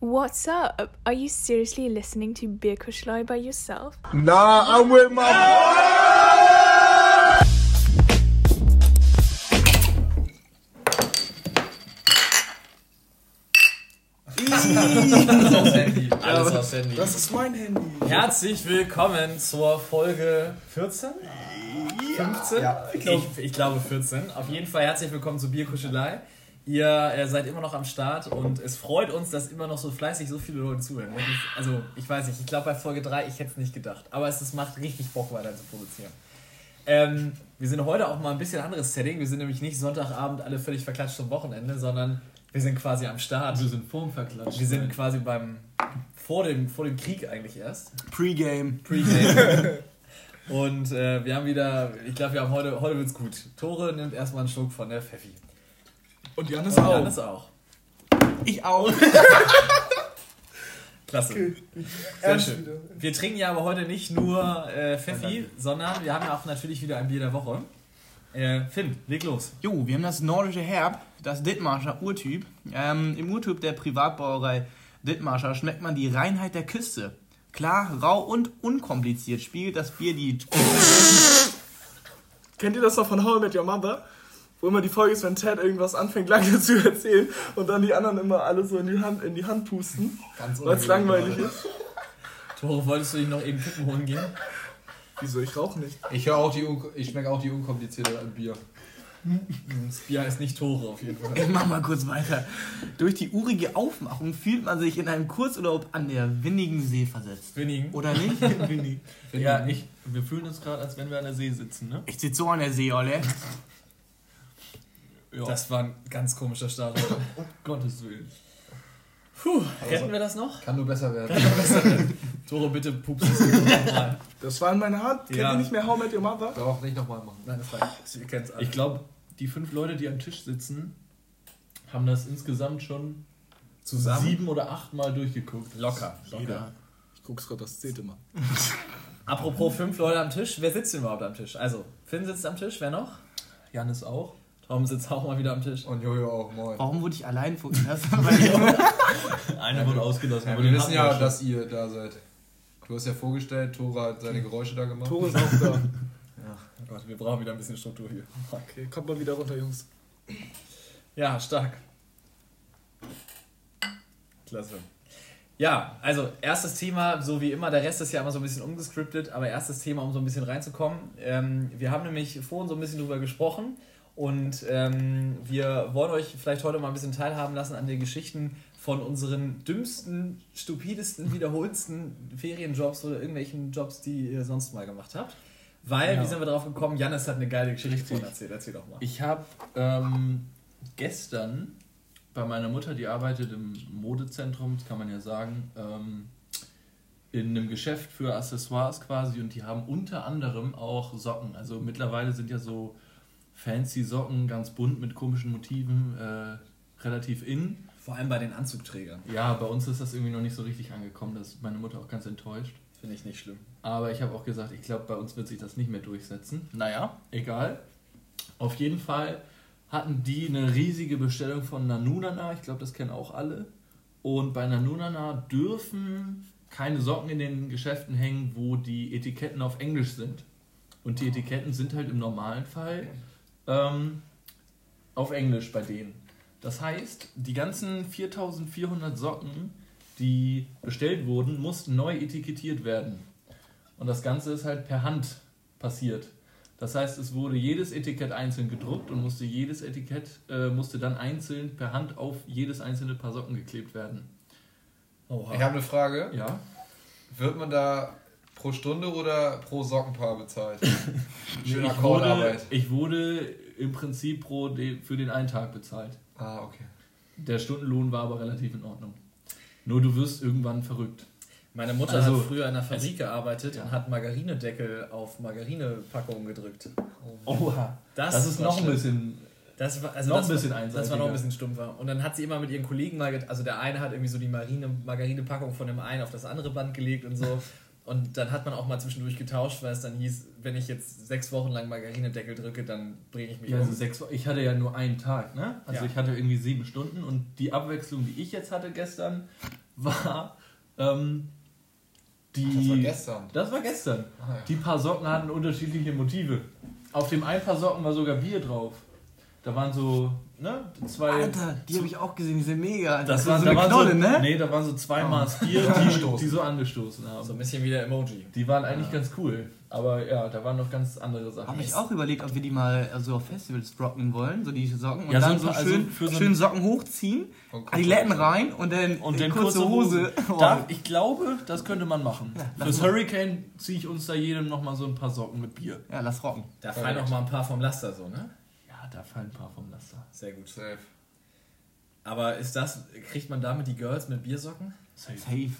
What's up? Are you seriously listening to Beer Kuschlei by yourself? Nah, I'm with my. Alles aufs Handy. Alles aufs Handy. Das ist mein Handy. Herzlich willkommen zur Folge 14? 15? Ja, ich, glaube, ich, glaube 14. Auf jeden Fall herzlich willkommen zur Bierkuschelei. Ihr seid immer noch am Start und es freut uns, dass immer noch so fleißig so viele Leute zuhören. Also, ich weiß nicht, ich glaube bei Folge 3, ich hätte es nicht gedacht. Aber es, es macht richtig Bock, weiter zu produzieren. Ähm, wir sind heute auch mal ein bisschen anderes Setting. Wir sind nämlich nicht Sonntagabend alle völlig verklatscht zum Wochenende, sondern wir sind quasi am Start. Wir sind vorm Verklatsch. Wir sind quasi beim vor dem, vor dem Krieg eigentlich erst. Pre-Game. Pre-Game. Und äh, wir haben wieder, ich glaube, wir haben heute, heute wird's gut. Tore nimmt erstmal einen Schluck von der Pfeffi. Und Janis auch. Janis auch. Ich auch. Klasse. Sehr Ernst schön. wieder. Wir trinken ja aber heute nicht nur äh, Pfeffi, sondern wir haben ja auch natürlich wieder ein Bier der Woche. Äh, Finn, leg los. Jo, wir haben das nordische Herb, das Dithmarscher Urtyp. Ähm, Im Urtyp der Privatbrauerei Dithmarscher schmeckt man die Reinheit der Küste. Klar, rau und unkompliziert spiegelt das Bier die... Kennt ihr das noch von How I Met Your Mother? Wo immer die Folge ist, wenn Ted irgendwas anfängt lange zu erzählen und dann die anderen immer alle so in die Hand, in die Hand pusten, Ganz weil es langweilig ist. Tore, wolltest du dich noch eben Kippen holen gehen? Wieso? Ich rauche nicht. Ich höre auch die, un ich schmecke auch die unkomplizierte Bier. Das Bier heißt nicht Tore auf jeden Fall. Ich mach mal kurz weiter. Durch die urige Aufmachung fühlt man sich in einem Kurzurlaub an der windigen See versetzt. Wenigen. Oder nicht? Windig. Ja, ich, wir fühlen uns gerade, als wenn wir an der See sitzen, ne? Ich sitze so an der See, Olle. Ja. Das war ein ganz komischer Start. um Gottes Willen. Puh, retten wir das noch? Kann nur besser werden. Tore, bitte pupst es rein. Das war in meiner Hand. Kennt Ja. ihr nicht mehr How Met Your Mother? Doch, nicht nochmal machen. Nein, das war Ihr kennt's alle. Ich glaube, die fünf Leute, die am Tisch sitzen, haben das insgesamt schon zusammen. sieben oder acht Mal durchgeguckt. Locker. locker. Ich guck's gerade das zehnte Mal. Apropos fünf Leute am Tisch, wer sitzt denn überhaupt am Tisch? Also, Finn sitzt am Tisch, wer noch? Janis auch. Tom sitzt auch mal wieder am Tisch. Und Jojo auch, moin. Warum wurde ich allein vorgelassen? Einer wurde ausgelassen. Ja, aber wir wissen ja, schon. dass ihr da seid. Du hast ja vorgestellt, Tora hat seine Geräusche da gemacht. Tore ist auch da. Oh Gott, wir brauchen wieder ein bisschen Struktur hier. Okay, kommt mal wieder runter, Jungs. Ja, stark. Klasse. Ja, also erstes Thema, so wie immer, der Rest ist ja immer so ein bisschen umgescriptet, aber erstes Thema, um so ein bisschen reinzukommen. Ähm, wir haben nämlich vorhin so ein bisschen drüber gesprochen und ähm, wir wollen euch vielleicht heute mal ein bisschen teilhaben lassen an den Geschichten von unseren dümmsten, stupidesten, wiederholsten Ferienjobs oder irgendwelchen Jobs, die ihr sonst mal gemacht habt. Weil, Ja. wie sind wir drauf gekommen? Janis hat eine geile Geschichte von erzählt. Erzähl doch mal. Ich habe ähm, gestern bei meiner Mutter, die arbeitet im Modezentrum, das kann man ja sagen, ähm, in einem Geschäft für Accessoires quasi und die haben unter anderem auch Socken. Also mittlerweile sind ja so fancy Socken, ganz bunt mit komischen Motiven, äh, relativ in. Vor allem bei den Anzugträgern. Ja, bei uns ist das irgendwie noch nicht so richtig angekommen, da ist meine Mutter auch ganz enttäuscht. Finde ich nicht schlimm. Aber ich habe auch gesagt, ich glaube, bei uns wird sich das nicht mehr durchsetzen. Naja, egal. Auf jeden Fall hatten die eine riesige Bestellung von Nanunana. Ich glaube, das kennen auch alle. Und bei Nanunana dürfen keine Socken in den Geschäften hängen, wo die Etiketten auf Englisch sind. Und die Etiketten sind halt im normalen Fall ähm, auf Englisch bei denen. Das heißt, die ganzen 4400 Socken, die bestellt wurden, mussten neu etikettiert werden. Und das Ganze ist halt per Hand passiert. Das heißt, es wurde jedes Etikett einzeln gedruckt und musste jedes Etikett äh, musste dann einzeln per Hand auf jedes einzelne Paar Socken geklebt werden. Oha. Ich habe eine Frage. Ja. Wird man da pro Stunde oder pro Sockenpaar bezahlt? Schöne ich, wurde, ich wurde im Prinzip pro de, für den einen Tag bezahlt. Ah, okay. Der Stundenlohn war aber relativ in Ordnung. Nur du wirst irgendwann verrückt. Meine Mutter Also, hat früher in einer Fabrik gearbeitet ja. und hat Margarinedeckel auf Margarinepackungen gedrückt. Oha. Das, ist war noch ein bisschen. Das war, also noch das ein bisschen war, Das war einseitiger. noch ein bisschen stumpfer. Und dann hat sie immer mit ihren Kollegen mal, also der eine hat irgendwie so die Marine, Margarinepackung von dem einen auf das andere Band gelegt und so. Und dann hat man auch mal zwischendurch getauscht, weil es dann hieß, wenn ich jetzt sechs Wochen lang Margarinedeckel drücke, dann bringe ich mich Ja, um. also sechs, ich hatte ja nur einen Tag, ne? Also Ja. ich hatte irgendwie sieben Stunden und die Abwechslung, die ich jetzt hatte gestern, war ähm, die. Das war gestern. Das war gestern. Ah, ja. Die paar Socken hatten unterschiedliche Motive. Auf dem ein paar Socken war sogar Bier drauf. Da waren so, ne, zwei. Alter, die habe ich auch gesehen, die sind mega. das war waren, so da eine Knolle, so, ne? Nee, da waren so zwei Maß Bier, die, die so angestoßen So haben. ein bisschen wie der Emoji. Die waren eigentlich ganz cool. Aber ja, da waren noch ganz andere Sachen. Habe ich auch überlegt, ob wir die mal so auf Festivals rocken wollen, so die Socken. Und Ja, so dann so, also schön, für so schön Socken hochziehen, Und Adiletten rein und dann, Und dann kurze Hose. Oh. Da, ich glaube, das könnte man machen. lass Fürs. Hurricane ziehe ich uns da jedem noch mal so ein paar Socken mit Bier. Ja, lass rocken. Da fallen noch mal ein paar vom Laster so, ne? Ja, da fallen ein paar vom Laster. Sehr gut. Safe. Aber ist das, kriegt man damit die Girls mit Biersocken? Safe. Safe.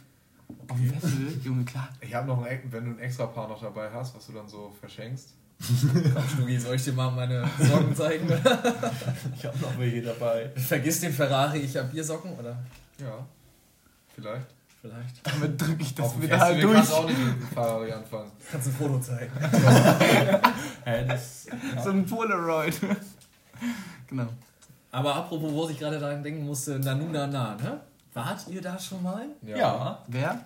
Auf dem Festival, Junge, klar. Ich habe noch ein, wenn du ein extra Paar noch dabei hast, was du dann so verschenkst. Komm, Stugi, soll ich dir mal meine Socken zeigen? Ich habe noch welche dabei. Vergiss den Ferrari, ich habe Biersocken, oder? Ja. Vielleicht. Vielleicht. Damit drücke ich das wieder Festival durch. kannst du auch nicht mit dem Ferrari anfangen. Kannst du ein Foto zeigen? Hä, das, So ein Polaroid. genau. Aber apropos, wo ich gerade daran denken musste, Nanuna Na, ne? Wart ihr da schon mal? ja. Wer?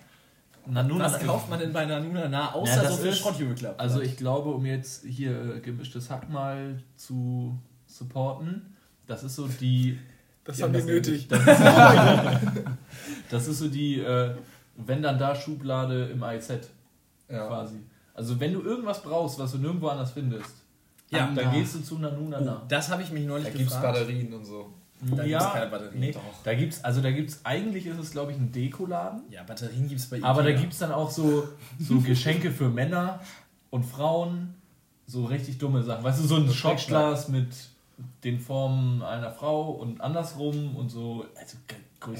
Nanuna Was kauft man denn bei Nanuna Na, außer Ja, das so für ist- Schrottjubel Club? Also ich glaube, um jetzt hier äh, gemischtes Hack mal zu supporten, das ist so die. Das Ja, haben die das nötig. Das ist so die, äh, wenn dann da Schublade im IZ Ja. quasi. Also wenn du irgendwas brauchst, was du nirgendwo anders findest, Ja. dann gehst du zu Nanuna Oh, Na. das habe ich mich neulich Da gibt es gefragt. Batterien und so. Da ja, gibt's keine Batterien, nee, doch. da gibt's, also da gibt's, eigentlich ist es glaube ich ein Dekoladen, Ja, Batterien gibt es bei Ikea. aber da gibt's dann auch so, so Geschenke für Männer und Frauen, so richtig dumme Sachen. Weißt du, so ein Shotglas mit den Formen einer Frau und andersrum und so. Also,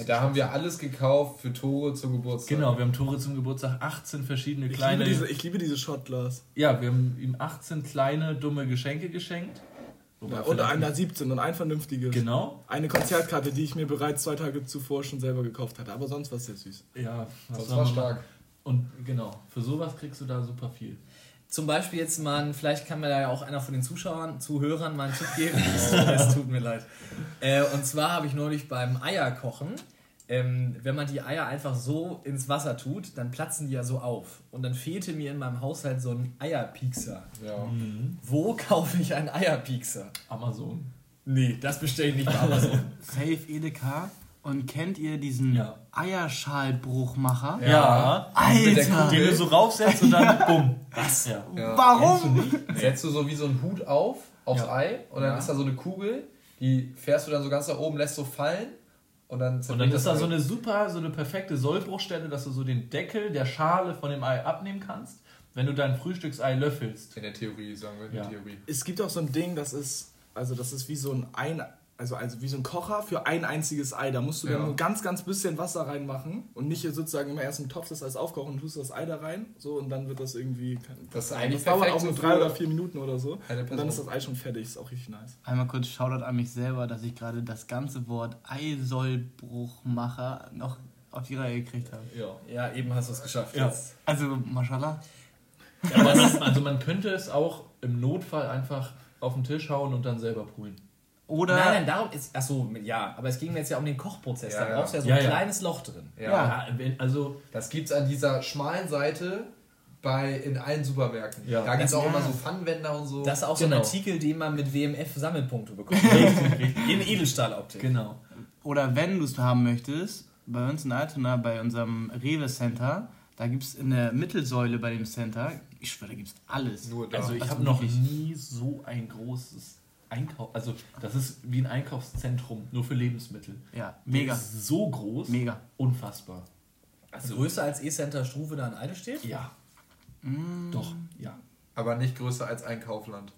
Ja, da haben wir alles gekauft für Tore zum Geburtstag. Genau, wir haben Tore zum Geburtstag 18 verschiedene Ich kleine. liebe, diese, ich liebe diese Shotglas. ja, wir haben ihm 18 kleine dumme Geschenke geschenkt. Wobei Ja, und einer 17 und ein vernünftiges. Genau. Eine Konzertkarte, die ich mir bereits zwei Tage zuvor schon selber gekauft hatte. Aber sonst war es sehr süß. Ja, was Das war stark. Und genau, für sowas kriegst du da super viel. Zum Beispiel jetzt mal, vielleicht kann mir da ja auch einer von den Zuschauern, Zuhörern mal einen Tipp geben. Es tut mir leid. Äh, und zwar habe ich neulich beim Eierkochen, ähm, wenn man die Eier einfach so ins Wasser tut, dann platzen die ja so auf. Und dann fehlte mir in meinem Haushalt so ein Eierpiekser. Ja. Wo kaufe ich einen Eierpiekser? Amazon. Nee, das bestelle ich nicht bei Amazon. Safe Edeka. Und kennt ihr diesen Ja. Eierschalbruchmacher? Ja. Alter! Den du so raufsetzt und dann bumm. Was? Ja. Ja. Warum? Setzt du so wie so einen Hut auf, aufs Ja. Ei und dann Ja. ist da so eine Kugel, die fährst du dann so ganz nach oben, lässt so fallen und dann Und dann ist da so eine super, so eine perfekte Sollbruchstelle, dass du so den Deckel der Schale von dem Ei abnehmen kannst, wenn du dein Frühstücksei löffelst. In der Theorie, sagen wir, in Ja. der Theorie. Es gibt auch so ein Ding, das ist, also das ist wie so ein, ein also, also wie so ein Kocher für ein einziges Ei. Da musst du Ja. dann nur ganz, ganz bisschen Wasser reinmachen und nicht sozusagen immer erst im Topf das alles aufkochen und tust das Ei da rein. So und dann wird das irgendwie. Das ist eigentlich dauert auch nur drei oder vier Minuten oder so. Und dann ist das Ei schon fertig. Ist auch richtig nice. Einmal kurz Shoutout an mich selber, dass ich gerade das ganze Wort Eisollbruchmacher noch auf die Reihe gekriegt habe. Ja. ja, eben hast du es geschafft. Ja. Jetzt. Also, mashallah. Aber man, also man könnte es auch im Notfall einfach auf den Tisch hauen und dann selber poolen. Oder Nein, nein, darum ist. Achso, ja, aber es ging mir jetzt ja um den Kochprozess. Ja, da brauchst du ja so ein ja. kleines Loch drin. Ja. Also Das gibt's an dieser schmalen Seite bei, in allen Supermärkten. Ja. Da gibt's Das- auch ja. immer so Pfannenwender und so. Das ist auch so Genau. ein Artikel, den man mit WMF-Sammelpunkte bekommt. In Edelstahloptik. genau. Oder wenn du es haben möchtest, bei uns in Altona, bei unserem Rewe Center, da gibt es in der Mittelsäule bei dem Center, ich schwöre, da gibt es alles. Nur da. Also ich Also habe noch nie so ein großes Einkauf, also das ist wie ein Einkaufszentrum nur für Lebensmittel. Ja, mega. So groß, Mega. unfassbar. Also größer als E-Center Struve da in Eide steht? Ja. Doch, ja. Aber nicht größer als ein Kaufland.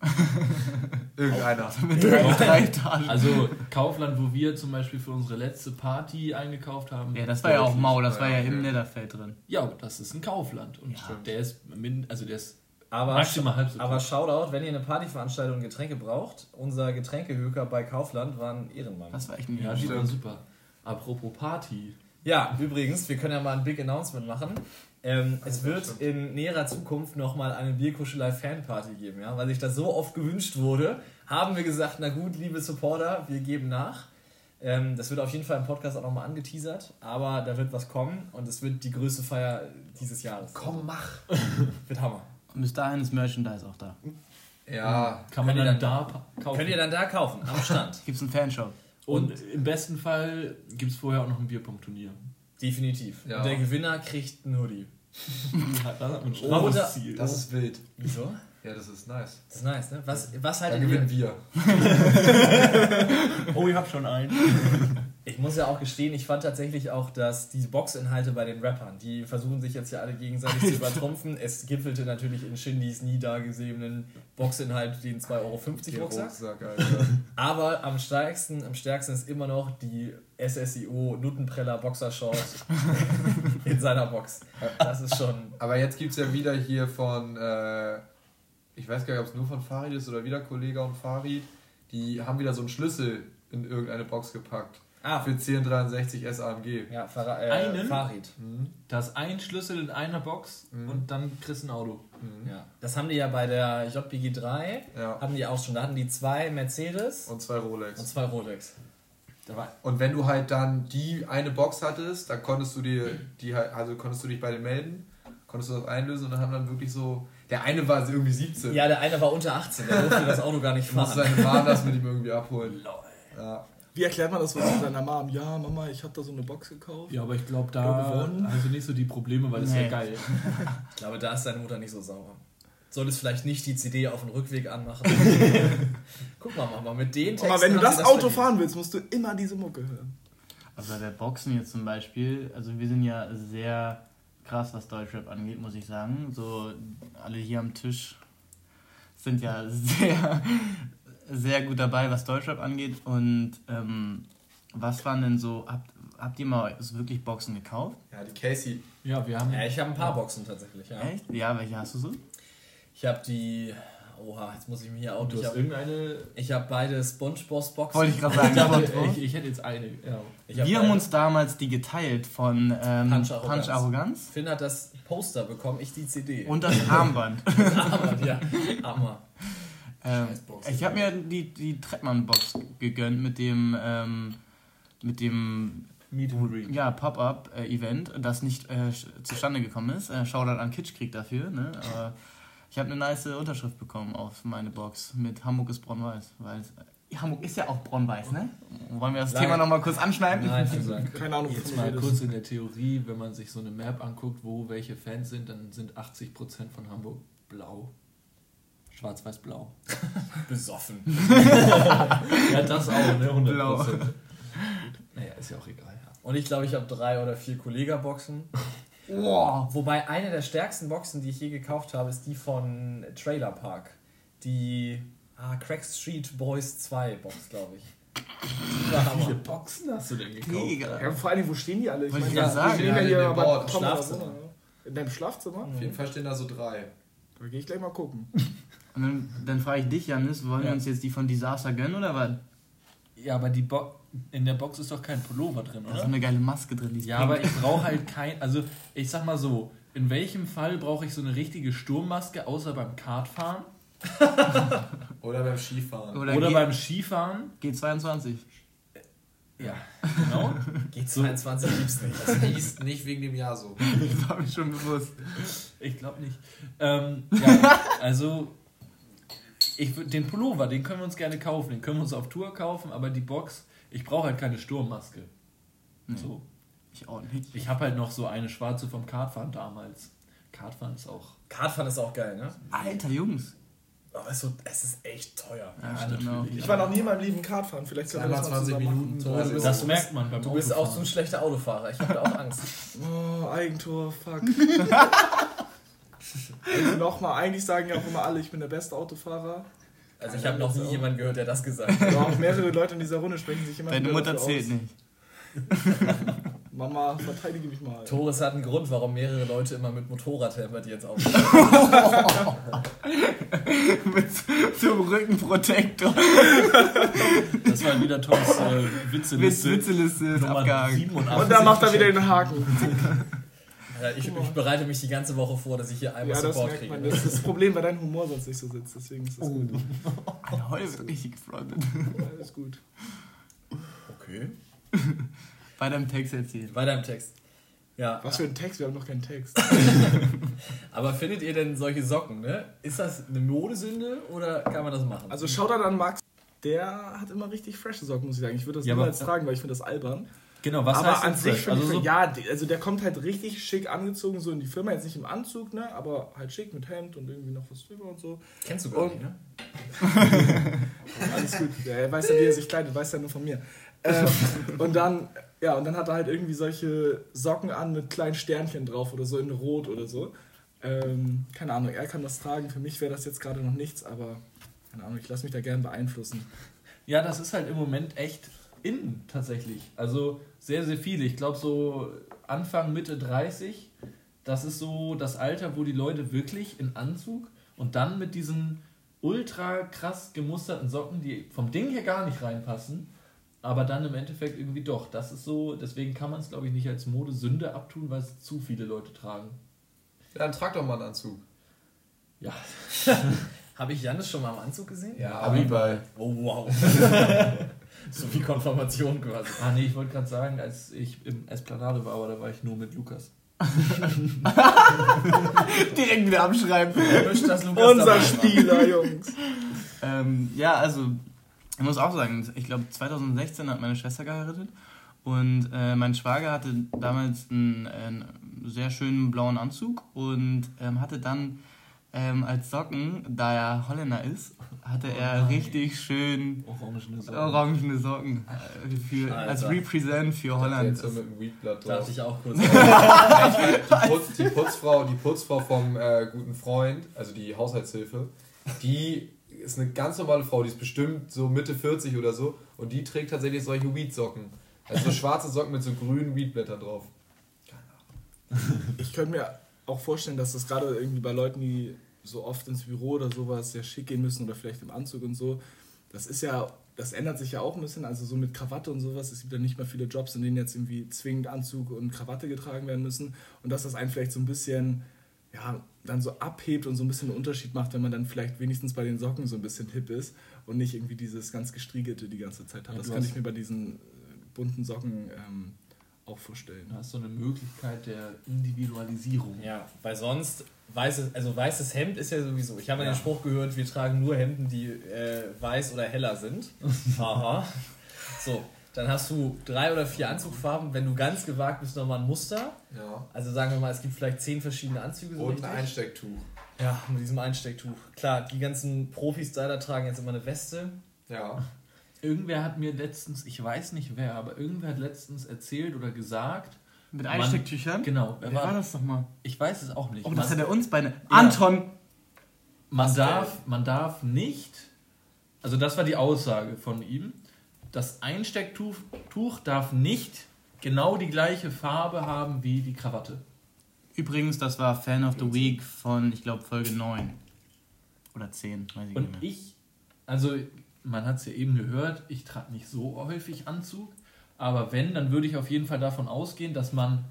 Irgendeiner. Mit drei, Etagen. Also Kaufland, wo wir zum Beispiel für unsere letzte Party eingekauft haben. ja, das war ja auch mau, das war ja Ja, im. Netherfeld drin. Ja, aber das ist ein Kaufland und der ist also der ist Aber, Maximal halb so aber. Shoutout, wenn ihr eine Partyveranstaltung und Getränke braucht, unser Getränkehöker bei Kaufland war ein Ehrenmann. Das war echt ein ja, die waren super. Apropos Party. Ja, übrigens, wir können ja mal ein Big Announcement machen. Ähm, es wird stimmt. in näherer Zukunft nochmal eine Bierkuschelei Fanparty geben, ja, weil sich das so oft gewünscht wurde, haben wir gesagt, na gut, liebe Supporter, wir geben nach. Ähm, das wird auf jeden Fall im Podcast auch nochmal angeteasert, aber da wird was kommen und es wird die größte Feier dieses Jahres. Komm, mach. Wird Hammer. Und bis dahin ist Merchandise auch da. Ja, Kann man Könnt ihr dann dann- da kaufen. Könnt ihr dann da kaufen, am Stand. Gibt's einen Fanshop. Und im besten Fall gibt es vorher auch noch ein Bierpong-Turnier. Definitiv. Ja. Und der Gewinner kriegt einen Hoodie. Ja, das hat man schon. Oder- das Ziel. das ist wild. Wieso? Ja, das ist nice. Das ist nice, ne? Was, was Dann haltet gewinnen ihr? wir. oh, ich hab schon einen. Ich muss ja auch gestehen, ich fand tatsächlich auch, dass die Boxinhalte bei den Rappern, die versuchen sich jetzt ja alle gegenseitig zu übertrumpfen. Es gipfelte natürlich in Shindys nie dagesehenen Boxinhalt, den 2,50 Euro Rucksack. Rucksack, Alter. Aber am stärksten, am stärksten ist immer noch die SSIO Nuttenpreller Boxershort in seiner Box. Das ist schon. Aber jetzt gibt es ja wieder hier von, äh, ich weiß gar nicht, ob es nur von Farid ist oder wieder Kollege und Farid, die haben wieder so einen Schlüssel in irgendeine Box gepackt. Ah, Für 1063 SAMG. ja, Fara äh, Einen? Farid. Da ist ein Schlüssel in einer Box Mhm. und dann kriegst du ein Auto. Ja. Das haben die ja bei der JPG 3, Ja. hatten die auch schon. Da hatten die zwei Mercedes Und zwei Rolex. und zwei Rolex. Und wenn du halt dann die eine Box hattest, dann konntest du dir die halt, also konntest du dich bei denen melden, konntest du das einlösen und dann haben dann wirklich so. Der eine war irgendwie 17. Ja, der eine war unter 18, der durfte das Auto gar nicht Du musst fahren. seine Mom das mit ihm irgendwie abholen. Ja. Wie erklärt man das wohl zu seiner Mom? Ja, Mama, ich habe da so eine Box gekauft. Ja, aber ich glaube, da gewonnen. hast du nicht so die Probleme, weil das ist Nee. ja geil. Ich glaube, da ist deine Mutter nicht so sauer. Solltest vielleicht nicht die CD auf dem Rückweg anmachen. Guck mal, Mama, mit den Texten Aber wenn du das, sie Auto verdient. fahren willst, musst du immer diese Mucke hören. Also bei der Boxen jetzt zum Beispiel, also wir sind ja sehr krass, was Deutschrap angeht, muss ich sagen. So alle hier am Tisch sind ja sehr, sehr gut dabei, was Deutschrap angeht. Und ähm, was waren denn so, habt, habt ihr mal so wirklich Boxen gekauft? ja, die Casey. Ja, wir haben. Ja, ich habe ein paar Boxen tatsächlich, ja. Echt? Ja, welche hast du so? Ich habe die. Oha, jetzt muss ich mich hier auch du nicht. hast irgendeine. Ich habe beide SpongeBob Boxen. Wollte ich gerade sagen. Aber ich, ich hätte jetzt eine. Ja. Ich hab wir beide. haben uns damals die geteilt von ähm, Punch Arroganz. Punch Arroganz Finn hat das Poster bekommen, ich die CD. und das Armband. Hammer, ja. Hammer. Ähm, Scheißbox. ich habe mir die, die Trettmann-Box gegönnt mit dem, ähm, mit dem Meet and Greet. ja, Pop-Up-Event, das nicht äh, zustande gekommen ist. Äh, Shoutout an Kitschkrieg dafür. Ne? Aber ich habe eine nice Unterschrift bekommen auf meine Box mit Hamburg ist braun-weiß. Weil äh, Hamburg ist ja auch braun-weiß, ne? Wollen wir das Lange- Thema nochmal kurz anschneiden? Nein, Dank. Keine Ahnung, Jetzt mal kurz in der Theorie, wenn man sich so eine Map anguckt, wo welche Fans sind, dann sind 80% von Hamburg blau. Schwarz-Weiß-blau. Besoffen. Ja, das auch, ne? 100%. Blau. Naja, ist ja auch egal. Und ich glaube, ich habe drei oder vier Kollega-Boxen. Wow. Wobei eine der stärksten Boxen, die ich je gekauft habe, ist die von Trailer Park. Die ah, Crack Street Boys 2 Box, glaube ich. Wie viele. Boxen hast du denn gekauft? Mega. Ja, vor allem, wo stehen die alle? Ich meine, gerade sagen. wir stehen ja Ja, in hier dem aber Schlafzimmer. ne? In deinem Schlafzimmer? Auf jeden Fall stehen da so drei. Da gehe ich gleich mal gucken. Und dann, dann frage ich dich, Janis, wollen wir Ja. uns jetzt die von Disaster gönnen oder was? Ja, aber die Bo in der Box ist doch kein Pullover drin, Da ist so oder? eine geile Maske drin. Die ist Ja, pink. aber ich brauche halt kein. Also, ich sag mal so: In welchem Fall brauche ich so eine richtige Sturmmaske, außer beim Kartfahren Oder beim Skifahren. Oder, oder beim Skifahren? G22. Ja, genau. G22 gibt's nicht. Das hieß nicht wegen dem Jahr so. Das war mir schon bewusst. Ich glaube nicht. Ähm, ja, also ich, den Pullover, den können wir uns gerne kaufen. Den können wir uns auf Tour kaufen, aber die Box, ich brauche halt keine Sturmmaske. So. Ich auch nicht. Ich habe halt noch so eine schwarze vom Kartfahren damals. Kartfahren ist auch. Kartfahren ist auch geil, ne? Alter, Jungs. Aber es ist, so, es ist echt teuer. Ja, auch. Ich war noch nie in meinem Leben Kartfahren. Vielleicht können wir Zweimal das mal 20 zusammen Minuten. So, also Das merkt man beim Du bist auch so ein schlechter Autofahrer. Ich habe da auch Angst. Oh, Eigentor, fuck. also nochmal, eigentlich sagen ja auch immer alle, ich bin der beste Autofahrer. Also ich habe noch nie jemanden gehört, der das gesagt hat. Aber auch mehrere Leute in dieser Runde sprechen sich immer Deine Mutter dafür zählt aus. nicht. Mama, verteidige mich mal. Torres hat einen Grund, warum mehrere Leute immer mit Motorradhelfer jetzt auf. Mit zum Rückenprotektor. Das war wieder Toms äh, Witz, Witzeliste. Witzeliste ist Nummer abgehakt. 87. Und da macht er wieder den Haken. Ja, ich, ich bereite mich die ganze Woche vor, dass ich hier einmal Ja, Support kriege. man. Das ist das Problem, weil dein Humor sonst nicht so sitzt. Deswegen ist das gut. Alter, heute wird richtig gefrontet. Das ist gut. Okay. Bei deinem Text erzählen. Weiter im Text. Ja, Was für ein Text? Wir haben noch keinen Text. aber findet ihr denn solche Socken, ne? Ist das eine Modesünde oder kann man das machen? Also Shoutout an Max. Der hat immer richtig frische Socken, muss ich sagen. Ich würde das Ja, niemals aber- tragen, weil ich finde das albern. Genau, was aber heißt an sich Also so, ja, also der kommt halt richtig schick angezogen, so in die Firma, jetzt nicht im Anzug, ne, aber halt schick mit Hemd und irgendwie noch was drüber und so. Kennst du gar Und- nicht, ne? Alles gut. Ja, Er weiß ja, wie er sich kleidet, weiß ja nur von mir. Ähm, und dann, ja, und dann hat er halt irgendwie solche Socken an mit kleinen Sternchen drauf oder so in Rot oder so. Ähm, keine Ahnung, er kann das tragen. Für mich wäre das jetzt gerade noch nichts, aber keine Ahnung, ich lasse mich da gerne beeinflussen. ja, das ist halt im Moment echt in tatsächlich. Also sehr, sehr viele. Ich glaube so Anfang, Mitte 30, das ist so das Alter, wo die Leute wirklich in Anzug und dann mit diesen ultra krass gemusterten Socken, die vom Ding her gar nicht reinpassen, aber dann im Endeffekt irgendwie doch. Das ist so, deswegen kann man es glaube ich nicht als Modesünde abtun, weil es zu viele Leute tragen. Ja, dann trag doch mal einen Anzug. Ja, Habe ich Janis schon mal im Anzug gesehen? Abiball. Oh, wow. so wie Konfirmation quasi. Ah nee, ich wollte gerade sagen, als ich im Esplanade war, aber da war ich nur mit Lukas. Direkt wieder abschreiben. Unser war. Spieler, Jungs. Ähm, ja, also ich muss auch sagen, ich glaube 2016 hat meine Schwester geheiratet und äh, mein Schwager hatte damals einen, einen sehr schönen blauen Anzug und ähm, hatte dann ähm, als Socken, da er Holländer ist, hatte er nein. richtig schön Orangene Socken. orangene Socken äh, für, als. Represent für Holland. Jetzt so mit dem Weedblatt drauf. Dachte ich auch kurz. Die, Putz, die, Putzfrau, die Putzfrau vom äh, guten Freund, also die Haushaltshilfe, die ist eine ganz normale Frau, die ist bestimmt so Mitte 40 oder so und die trägt tatsächlich solche Weed-Socken. Also so schwarze Socken mit so grünen Weedblättern drauf. Ich könnte mir auch vorstellen, dass das gerade irgendwie bei Leuten, die so oft ins Büro oder sowas sehr schick gehen müssen oder vielleicht im Anzug und so, das ist ja, das ändert sich ja auch ein bisschen, also so mit Krawatte und sowas, es gibt ja nicht mehr viele Jobs, in denen jetzt irgendwie zwingend Anzug und Krawatte getragen werden müssen und dass das einen vielleicht so ein bisschen, ja, dann so abhebt und so ein bisschen einen Unterschied macht, wenn man dann vielleicht wenigstens bei den Socken so ein bisschen hip ist und nicht irgendwie dieses ganz gestriegelte die ganze Zeit hat. Ja, das kann ich mir bei diesen bunten Socken ähm, auch vorstellen. Du hast so eine Möglichkeit der Individualisierung. Ja, weil sonst weißes, also weißes Hemd ist ja sowieso. Ich habe ja den Spruch gehört, wir tragen nur Hemden, die äh, weiß oder heller sind. Haha. So, dann hast du drei oder vier Anzugfarben. Wenn du ganz gewagt bist, nochmal ein Muster. Ja. Also sagen wir mal, es gibt vielleicht zehn verschiedene Anzüge. So Und richtig. ein Einstecktuch. Ja, mit diesem Einstecktuch. Klar, die ganzen Profi-Styler tragen jetzt immer eine Weste. Ja. Irgendwer hat mir letztens, ich weiß nicht wer, aber irgendwer hat letztens erzählt oder gesagt, Mit Einstecktüchern? genau, wer war war das doch mal? Ich weiß es auch nicht. Oh, das man, hat er uns beide. Anton! man, darf, man darf nicht, also das war die Aussage von ihm, das Einstecktuch Tuch darf nicht genau die gleiche Farbe haben wie die Krawatte. Übrigens, das war Fan of the Week von, ich glaube, Folge 9. Oder 10, weiß ich Und nicht mehr. ich, also man hat es ja eben gehört, ich trage nicht so häufig Anzug, aber wenn, dann würde ich auf jeden Fall davon ausgehen, dass man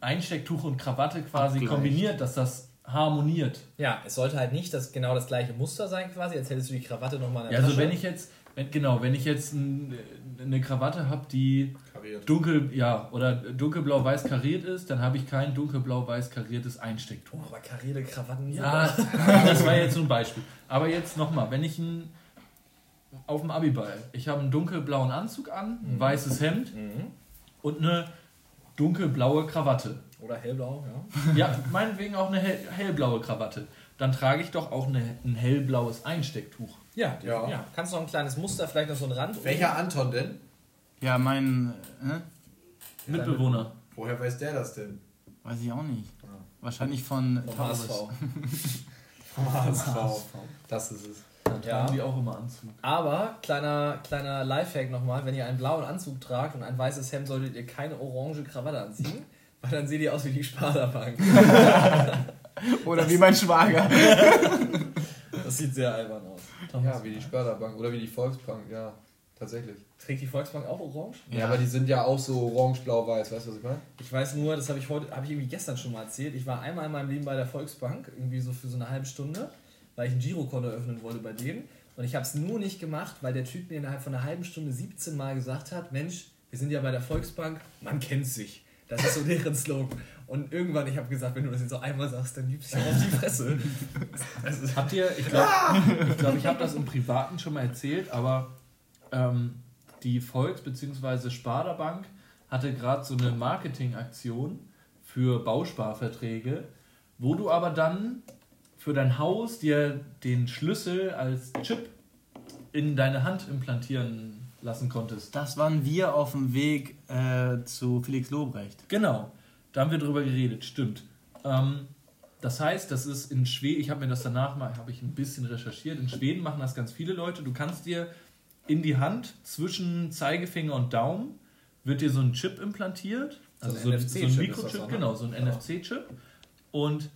Einstecktuch und Krawatte quasi Abgleicht. kombiniert, dass das harmoniert. Ja, es sollte halt nicht das genau das gleiche Muster sein, quasi, als hättest du die Krawatte nochmal in Ja, der also Tasche. wenn ich jetzt, wenn, genau, wenn ich jetzt ein, eine Krawatte habe, die Kariert. dunkel, ja, oder dunkelblau-weiß kariert ist, dann habe ich kein dunkelblau-weiß kariertes Einstecktuch. Oh, aber karierte Krawatten. Ja, das war jetzt so ein Beispiel. Aber jetzt nochmal, wenn ich ein, auf dem Abiball, ich habe einen dunkelblauen Anzug an, ein weißes Hemd Mhm. und eine dunkelblaue Krawatte. Oder hellblau, ja. Ja, meinetwegen auch eine hell, hellblaue Krawatte. Dann trage ich doch auch eine, ein hellblaues Einstecktuch. Ja, Ja. ja. Kannst du noch ein kleines Muster, vielleicht noch so ein Rand? Welcher Anton denn? Ja, mein. Äh, Mitbewohner. Woher weiß der das denn? weiß ich auch nicht. Ah. Wahrscheinlich von Vom. HSV. HSV. Das ist es. Dann Ja. tragen die auch immer Anzug. Aber, kleiner, kleiner Lifehack nochmal, wenn ihr einen blauen Anzug tragt und ein weißes Hemd, solltet ihr keine orange Krawatte anziehen, weil dann seht ihr aus wie die Sparda-Bank. Oder wie mein Schwager. Das sieht sehr albern aus. Ja, wie die Sparda-Bank oder wie die Volksbank, ja. Tatsächlich. Trägt die Volksbank auch orange? Ja, aber die sind ja auch so orange, blau, weiß, weißt du, was ich meine? Ich weiß nur, das habe ich heute, habe ich irgendwie gestern schon mal erzählt. Ich war einmal in meinem Leben bei der Volksbank, irgendwie so für so eine halbe Stunde, weil ich ein Girokonto eröffnen wollte bei denen. Und ich habe es nur nicht gemacht, weil der Typ mir innerhalb von einer halben Stunde 17 Mal gesagt hat, Mensch, wir sind ja bei der Volksbank, man kennt sich. Das ist so deren Slogan. Und irgendwann, ich habe gesagt, wenn du das jetzt so einmal sagst, dann gibst du auf die Fresse. Habt ihr, ich glaube, ich, glaub, ich habe das im Privaten schon mal erzählt, aber ähm, die Volks- bzw. Sparda Bank hatte gerade so eine Marketingaktion für Bausparverträge, wo du aber dann für dein Haus dir den Schlüssel als Chip in deine Hand implantieren lassen konntest. Das waren wir auf dem Weg äh, zu Felix Lobrecht. Genau, da haben wir drüber geredet, stimmt. Ähm, das heißt, das ist in Schweden, ich habe mir das danach mal, habe ich ein bisschen recherchiert, in Schweden machen das ganz viele Leute. Du kannst dir in die Hand zwischen Zeigefinger und Daumen wird dir so ein Chip implantiert, also so, ein so NFC-Chip ein Mikrochip, genau, so ein Ja. NFC-Chip und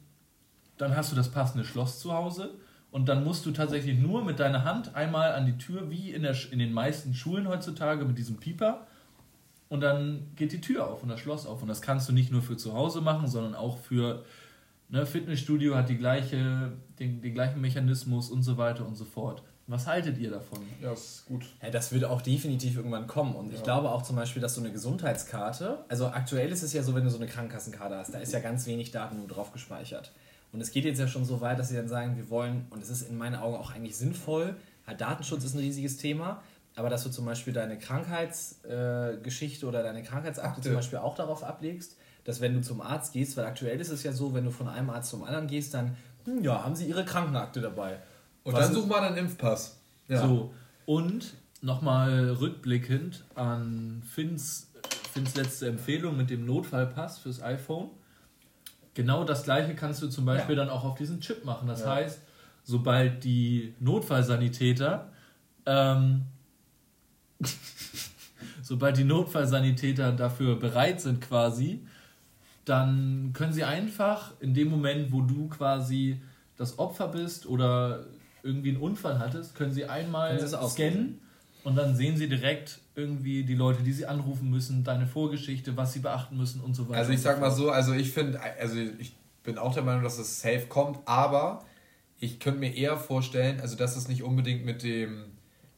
dann hast du das passende Schloss zu Hause und dann musst du tatsächlich nur mit deiner Hand einmal an die Tür, wie in, der, in den meisten Schulen heutzutage mit diesem Pieper und dann geht die Tür auf und das Schloss auf. Und das kannst du nicht nur für zu Hause machen, sondern auch für ne, Fitnessstudio hat die gleiche, den, den gleichen Mechanismus und so weiter und so fort. Was haltet ihr davon? Ja, ist gut. Ja, das wird auch definitiv irgendwann kommen. Und ich glaube auch zum Beispiel, dass so eine Gesundheitskarte, also aktuell ist es ja so, wenn du so eine Krankenkassenkarte hast, da ist ja ganz wenig Daten nur drauf gespeichert. Und es geht jetzt ja schon so weit, dass sie dann sagen, wir wollen, und es ist in meinen Augen auch eigentlich sinnvoll, halt Datenschutz ist ein riesiges Thema, aber dass du zum Beispiel deine Krankheitsgeschichte äh, oder deine Krankheitsakte Akte. zum Beispiel auch darauf ablegst, dass wenn du zum Arzt gehst, weil aktuell ist es ja so, wenn du von einem Arzt zum anderen gehst, dann, hm, ja, haben sie ihre Krankenakte dabei. Und Was dann such mal einen Impfpass. Ja. So, und nochmal rückblickend an Finns, Finns letzte Empfehlung mit dem Notfallpass fürs iPhone. Genau das gleiche kannst du zum Beispiel dann auch auf diesen Chip machen. Das Ja. heißt, sobald die Notfallsanitäter ähm, sobald die Notfallsanitäter dafür bereit sind quasi, dann können sie einfach in dem Moment, wo du quasi das Opfer bist oder irgendwie einen Unfall hattest, können sie einmal scannen und dann sehen sie direkt irgendwie die Leute, die sie anrufen müssen, deine Vorgeschichte, was sie beachten müssen und so weiter. Also ich sag mal so, also ich finde, also ich bin auch der Meinung, dass es safe kommt, aber ich könnte mir eher vorstellen, also dass es nicht unbedingt mit dem,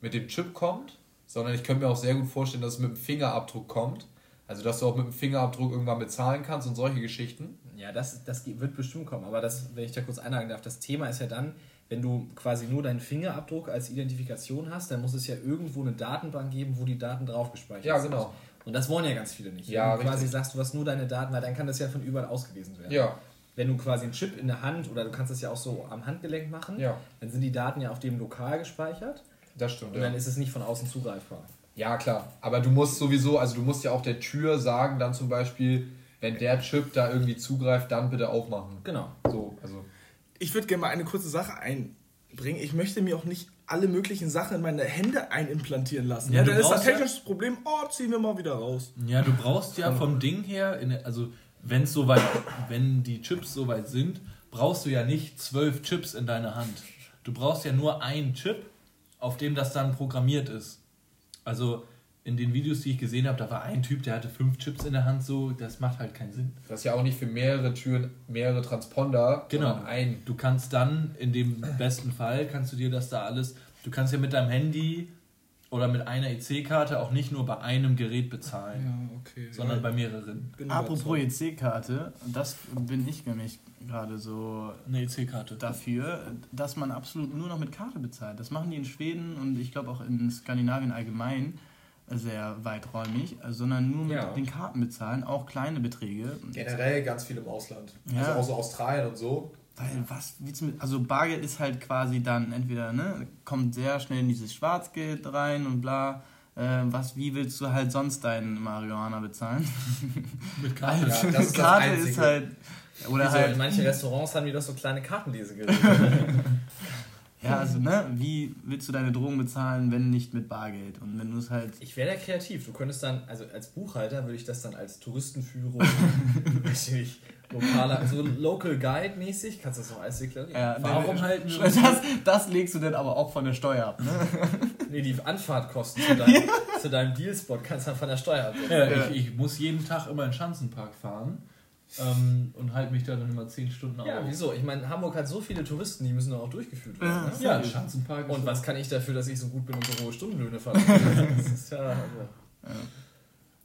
mit dem Chip kommt, sondern ich könnte mir auch sehr gut vorstellen, dass es mit dem Fingerabdruck kommt. Also dass du auch mit dem Fingerabdruck irgendwann bezahlen kannst und solche Geschichten. Ja, das, das wird bestimmt kommen. Aber das, wenn ich da kurz einhaken darf, das Thema ist ja dann, wenn du quasi nur deinen Fingerabdruck als Identifikation hast, dann muss es ja irgendwo eine Datenbank geben, wo die Daten drauf gespeichert Ja, sind. genau. Und das wollen ja ganz viele nicht. Ja, wenn du quasi richtig. sagst, du hast nur deine Daten, weil dann kann das ja von überall ausgelesen werden. Ja, Wenn du quasi einen Chip in der Hand oder du kannst das ja auch so am Handgelenk machen, Ja. dann sind die Daten ja auf dem lokal gespeichert das stimmt. und Ja. dann ist es nicht von außen zugreifbar. ja, klar. Aber du musst sowieso, also du musst ja auch der Tür sagen, dann zum Beispiel, wenn der Chip da irgendwie zugreift, dann bitte aufmachen. Genau. So, also. Ich würde gerne mal eine kurze Sache einbringen. Ich möchte mir auch nicht alle möglichen Sachen in meine Hände einimplantieren lassen. Ja, dann ist das brauchst ja- technisches Problem, oh, ziehen wir mal wieder raus. Ja, du brauchst ja vom Ding her, in, also wenn es soweit, wenn die Chips soweit sind, brauchst du ja nicht zwölf Chips in deiner Hand. Du brauchst ja nur einen Chip, auf dem das dann programmiert ist. Also in den Videos, die ich gesehen habe, da war ein Typ, der hatte fünf Chips in der Hand, so, das macht halt keinen Sinn. Das ist ja auch nicht für mehrere Türen, mehrere Transponder, Genau. ein. Du kannst dann, in dem besten Fall, kannst du dir das da alles, du kannst ja mit deinem Handy oder mit einer EC-Karte auch nicht nur bei einem Gerät bezahlen, Ja, okay. sondern bei mehreren. Bin Apropos. EC-Karte, das bin ich nämlich gerade so Eine EC-Karte. dafür, dass man absolut nur noch mit Karte bezahlt. Das machen die in Schweden und ich glaube auch in Skandinavien allgemein sehr weiträumig, also, sondern nur mit Ja. den Karten bezahlen, auch kleine Beträge. Generell ganz viel im Ausland. Ja. Also auch so Australien und so. Weil was willst du mit, also Bargeld ist halt quasi dann entweder, ne, kommt sehr schnell in dieses Schwarzgeld rein und bla. Äh, was, wie willst du halt sonst deinen Marihuana bezahlen? Mit Karte. Ja, das ist das Karte Einzige. ist halt. Oder Wieso? in halt. manchen Restaurants haben die doch so kleine Kartenlesegeräte. Ja, also, ne, wie willst du deine Drogen bezahlen, wenn nicht mit Bargeld? Und wenn du es halt. Ich wäre da kreativ. Du könntest dann, also als Buchhalter würde ich das dann als Touristenführung, weiß ich lokaler, so Local Guide mäßig, kannst du das noch alles deklarieren? Ja, Warum ne, halten wir das, das legst du dann aber auch von der Steuer ab, ne? Nee, die Anfahrtkosten zu deinem, zu deinem Dealspot kannst du dann von der Steuer absetzen. Ja, ich, ich muss jeden Tag immer in den Schanzenpark fahren ähm, und halte mich da dann immer 10 Stunden auf. Ja, wieso? Ich meine, Hamburg hat so viele Touristen, die müssen doch auch durchgeführt werden. Ne? Ja, Schanzenpark. Und was kann ich dafür, dass ich so gut bin und so hohe Stundenlöhne verlange? Das ist ja, also,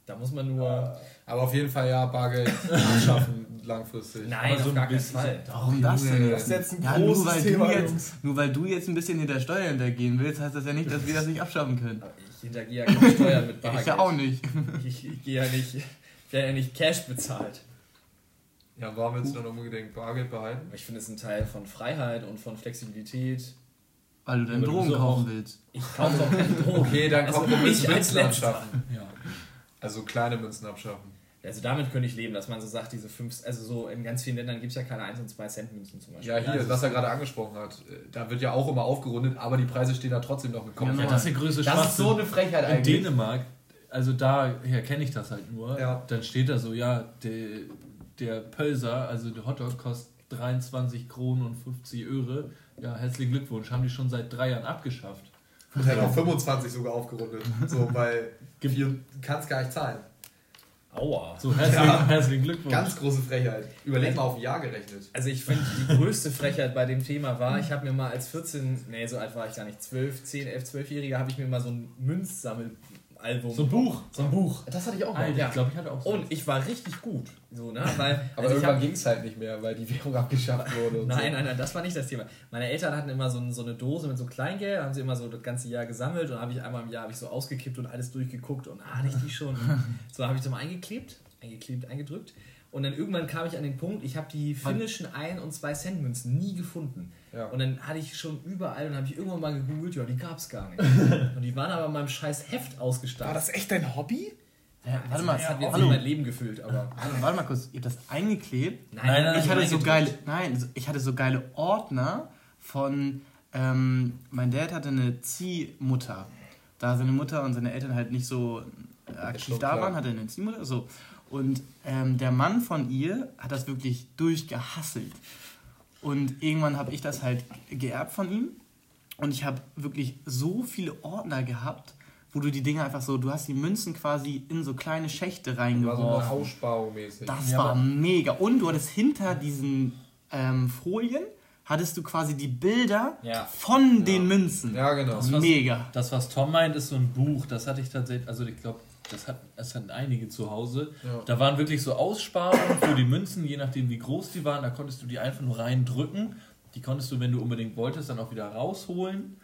Da muss man nur. Aber auf jeden Fall ja Bargeld abschaffen langfristig. Nein, Aber so auf gar ein keinen bisschen- Fall. Warum das denn? Das ist jetzt ein Ja, großes nur weil, Thema, du jetzt, Jungs. nur weil du jetzt ein bisschen hinter Steuer hintergehen willst, heißt das ja nicht, dass wir das nicht abschaffen können. Ich hintergehe ja keine Steuern mit Bargeld. Ich ja auch nicht. Ich, ich gehe ja nicht. Ich werde ja nicht Cash bezahlt. Ja, warum willst du dann unbedingt Bargeld behalten? Aber ich finde es ein Teil von Freiheit und von Flexibilität. Weil du du Drogen kaufen willst. Ich kaufe doch keine Drogen. Okay, dann Also ich als Münzen Letzter. abschaffen. Ja. Also kleine Münzen abschaffen. Also damit könnte ich leben, dass man so sagt, diese fünf, also so in ganz vielen Ländern gibt es ja keine 1 und 2 Cent Münzen zum Beispiel. Ja, hier, also was er gerade angesprochen hat, äh, da wird ja auch immer aufgerundet, aber die Preise stehen da trotzdem noch mit Kopf. Ja, das ist größte Das ist so eine Frechheit In eigentlich. Dänemark, also daher kenne ich das halt nur, Ja. dann steht da so, ja, der, der Pölser, also der Hotdog kostet 23 Kronen und 50 Öre. Ja, herzlichen Glückwunsch, haben die schon seit drei Jahren abgeschafft. Und halt auf 25 sogar aufgerundet. So, weil du kannst gar nicht zahlen. Aua. So, herzlichen, herzlichen Glückwunsch. Ganz große Frechheit. Überleg mal auf ein Jahr gerechnet. Also ich finde, die größte Frechheit bei dem Thema war, ich habe mir mal als 14, nee, so alt war ich gar nicht, 12, 10, 11, 12-Jähriger, habe ich mir mal so ein Münzsammelalbum. so ein Buch. So ein Buch. Das hatte ich auch mal. Alter, Ja. ich glaube, ich hatte auch so. Und ich war richtig gut. So, ne? Weil, Aber also ich irgendwann ging es halt nicht mehr, weil die Währung abgeschafft wurde. Nein, so. nein, nein, das war nicht das Thema. Meine Eltern hatten immer so, so eine Dose mit so Kleingeld, haben sie immer so das ganze Jahr gesammelt und habe ich einmal im Jahr habe ich so ausgekippt und alles durchgeguckt und ah, hatte ich die schon. so habe ich zum eingeklebt, eingeklebt, eingedrückt. Und dann irgendwann kam ich an den Punkt, ich habe die finnischen 1 und 2 Cent Münzen nie gefunden. Ja. Und dann hatte ich schon überall und habe ich irgendwann mal gegoogelt, ja, die gab es gar nicht. und die waren aber in meinem scheiß Heft War ausgestattet. das echt dein Hobby? Ja, warte Also, mal, das hat jetzt hallo. mein Leben gefüllt, aber. Hallo, warte mal kurz, ihr habt das eingeklebt? Nein, Nein, nein, ich hatte so geile, nein, ich hatte so geile Ordner von, ähm, mein Dad hatte eine Ziehmutter. Da seine Mutter und seine Eltern halt nicht so äh, aktiv da klar. waren, hatte er eine Ziehmutter, so. Und ähm, der Mann von ihr hat das wirklich durchgehasselt. Und irgendwann habe ich das halt geerbt von ihm. Und ich habe wirklich so viele Ordner gehabt, wo du die Dinge einfach so, du hast die Münzen quasi in so kleine Schächte War so eine reingeworfen. Aussparung mäßig. Das Ja, war mega. Und du hattest hinter diesen ähm, Folien, hattest du quasi die Bilder Ja. von den Münzen. Ja, genau. was- Mega. Das, was Tom meint, ist so ein Buch. Das hatte ich tatsächlich, also ich glaube, das, hat, das hatten einige zu Hause. Ja. Da waren wirklich so Aussparungen für die Münzen, je nachdem wie groß die waren. Da konntest du die einfach nur reindrücken. Die konntest du, wenn du unbedingt wolltest, dann auch wieder rausholen.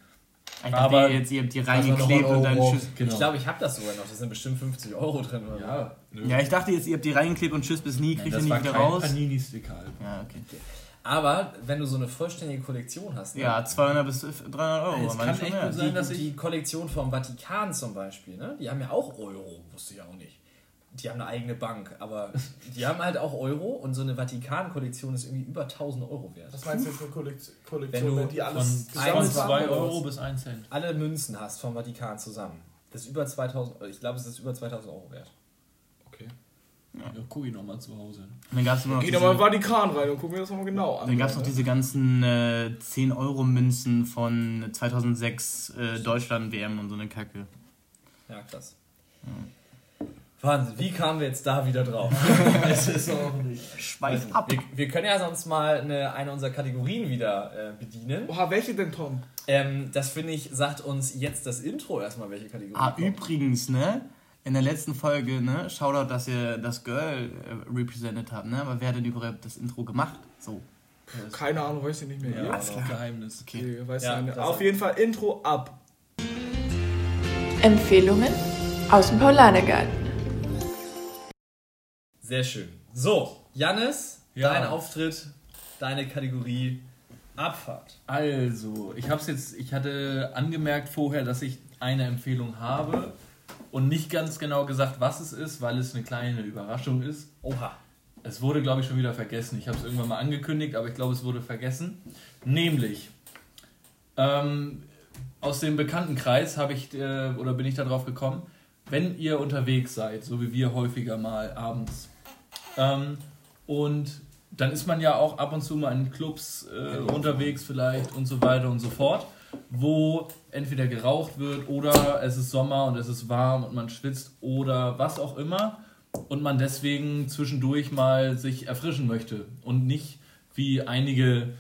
Ich dachte, Aber- jetzt, ihr habt die reingeklebt ein und dann tschüss. Genau. Ich glaube, ich habe das sogar noch. Da sind bestimmt 50 Euro drin. Oder ja, nö. Ja, ich dachte jetzt, ihr habt die reingeklebt und tschüss bis nie, kriegt ihr das nie war wieder kein raus. Panini-Sticker. Ja, okay. Aber wenn du so eine vollständige Kollektion hast, ne? Ja, 200 bis 300 Euro. Es kann schon echt mehr. gut sein, die, dass ich- die Kollektion vom Vatikan zum Beispiel, ne? die haben ja auch Euro, wusste ich auch nicht. Die haben eine eigene Bank, aber die haben halt auch Euro und so eine Vatikan-Kollektion ist irgendwie über 1000 Euro wert. Was meinst du jetzt mit Kollekt- Wenn Kollektion, du wenn die alles von gesammelt 2 haben, oder Euro bis 1 Cent. Alle Münzen hast vom Vatikan zusammen. Das ist über 2000, ich glaube, es ist über 2000 Euro wert. Okay. Ja, guck ich nochmal zu Hause. Und dann gab es noch, Geh diese, doch mal in den Vatikan rein und guck mir das nochmal genau an. dann gab's noch ne? diese ganzen äh, 10-Euro-Münzen von 2006 äh, Deutschland-WM und so eine Kacke. Ja, krass. Wahnsinn, wie kamen wir jetzt da wieder drauf? Es ist auch nicht. Schweif ab. Wir, wir können ja sonst mal eine, eine unserer Kategorien wieder äh, bedienen. Oha, welche denn, Tom? Ähm, das finde ich, sagt uns jetzt das Intro erstmal, welche Kategorie. Ah, kommt. übrigens, ne? In der letzten Folge, ne? Shoutout, dass ihr das Girl äh, represented habt, ne? Aber wer hat denn überhaupt das Intro gemacht? So. Keine Ahnung, weiß ich nicht mehr. Ja, Ja. das ist Geheimnis. Okay. Okay, weiß Ja, ja, Auf jeden Fall Intro ab. Empfehlungen aus dem Paulanergarten. Sehr schön. So, Jannis, Ja. dein Auftritt, deine Kategorie Abfahrt. Also, ich hab's jetzt, ich hatte angemerkt vorher, dass ich eine Empfehlung habe und nicht ganz genau gesagt, was es ist, weil es eine kleine Überraschung ist. Oha. Es wurde, glaube ich, schon wieder vergessen. Ich habe es irgendwann mal angekündigt, aber ich glaube, es wurde vergessen. Nämlich, ähm, aus dem Bekanntenkreis habe ich, äh, oder bin ich darauf gekommen, wenn ihr unterwegs seid, so wie wir häufiger mal abends, ähm, und dann ist man ja auch ab und zu mal in Clubs äh, unterwegs vielleicht und so weiter und so fort, wo entweder geraucht wird oder es ist Sommer und es ist warm und man schwitzt oder was auch immer. und man deswegen zwischendurch mal sich erfrischen möchte und nicht wie einige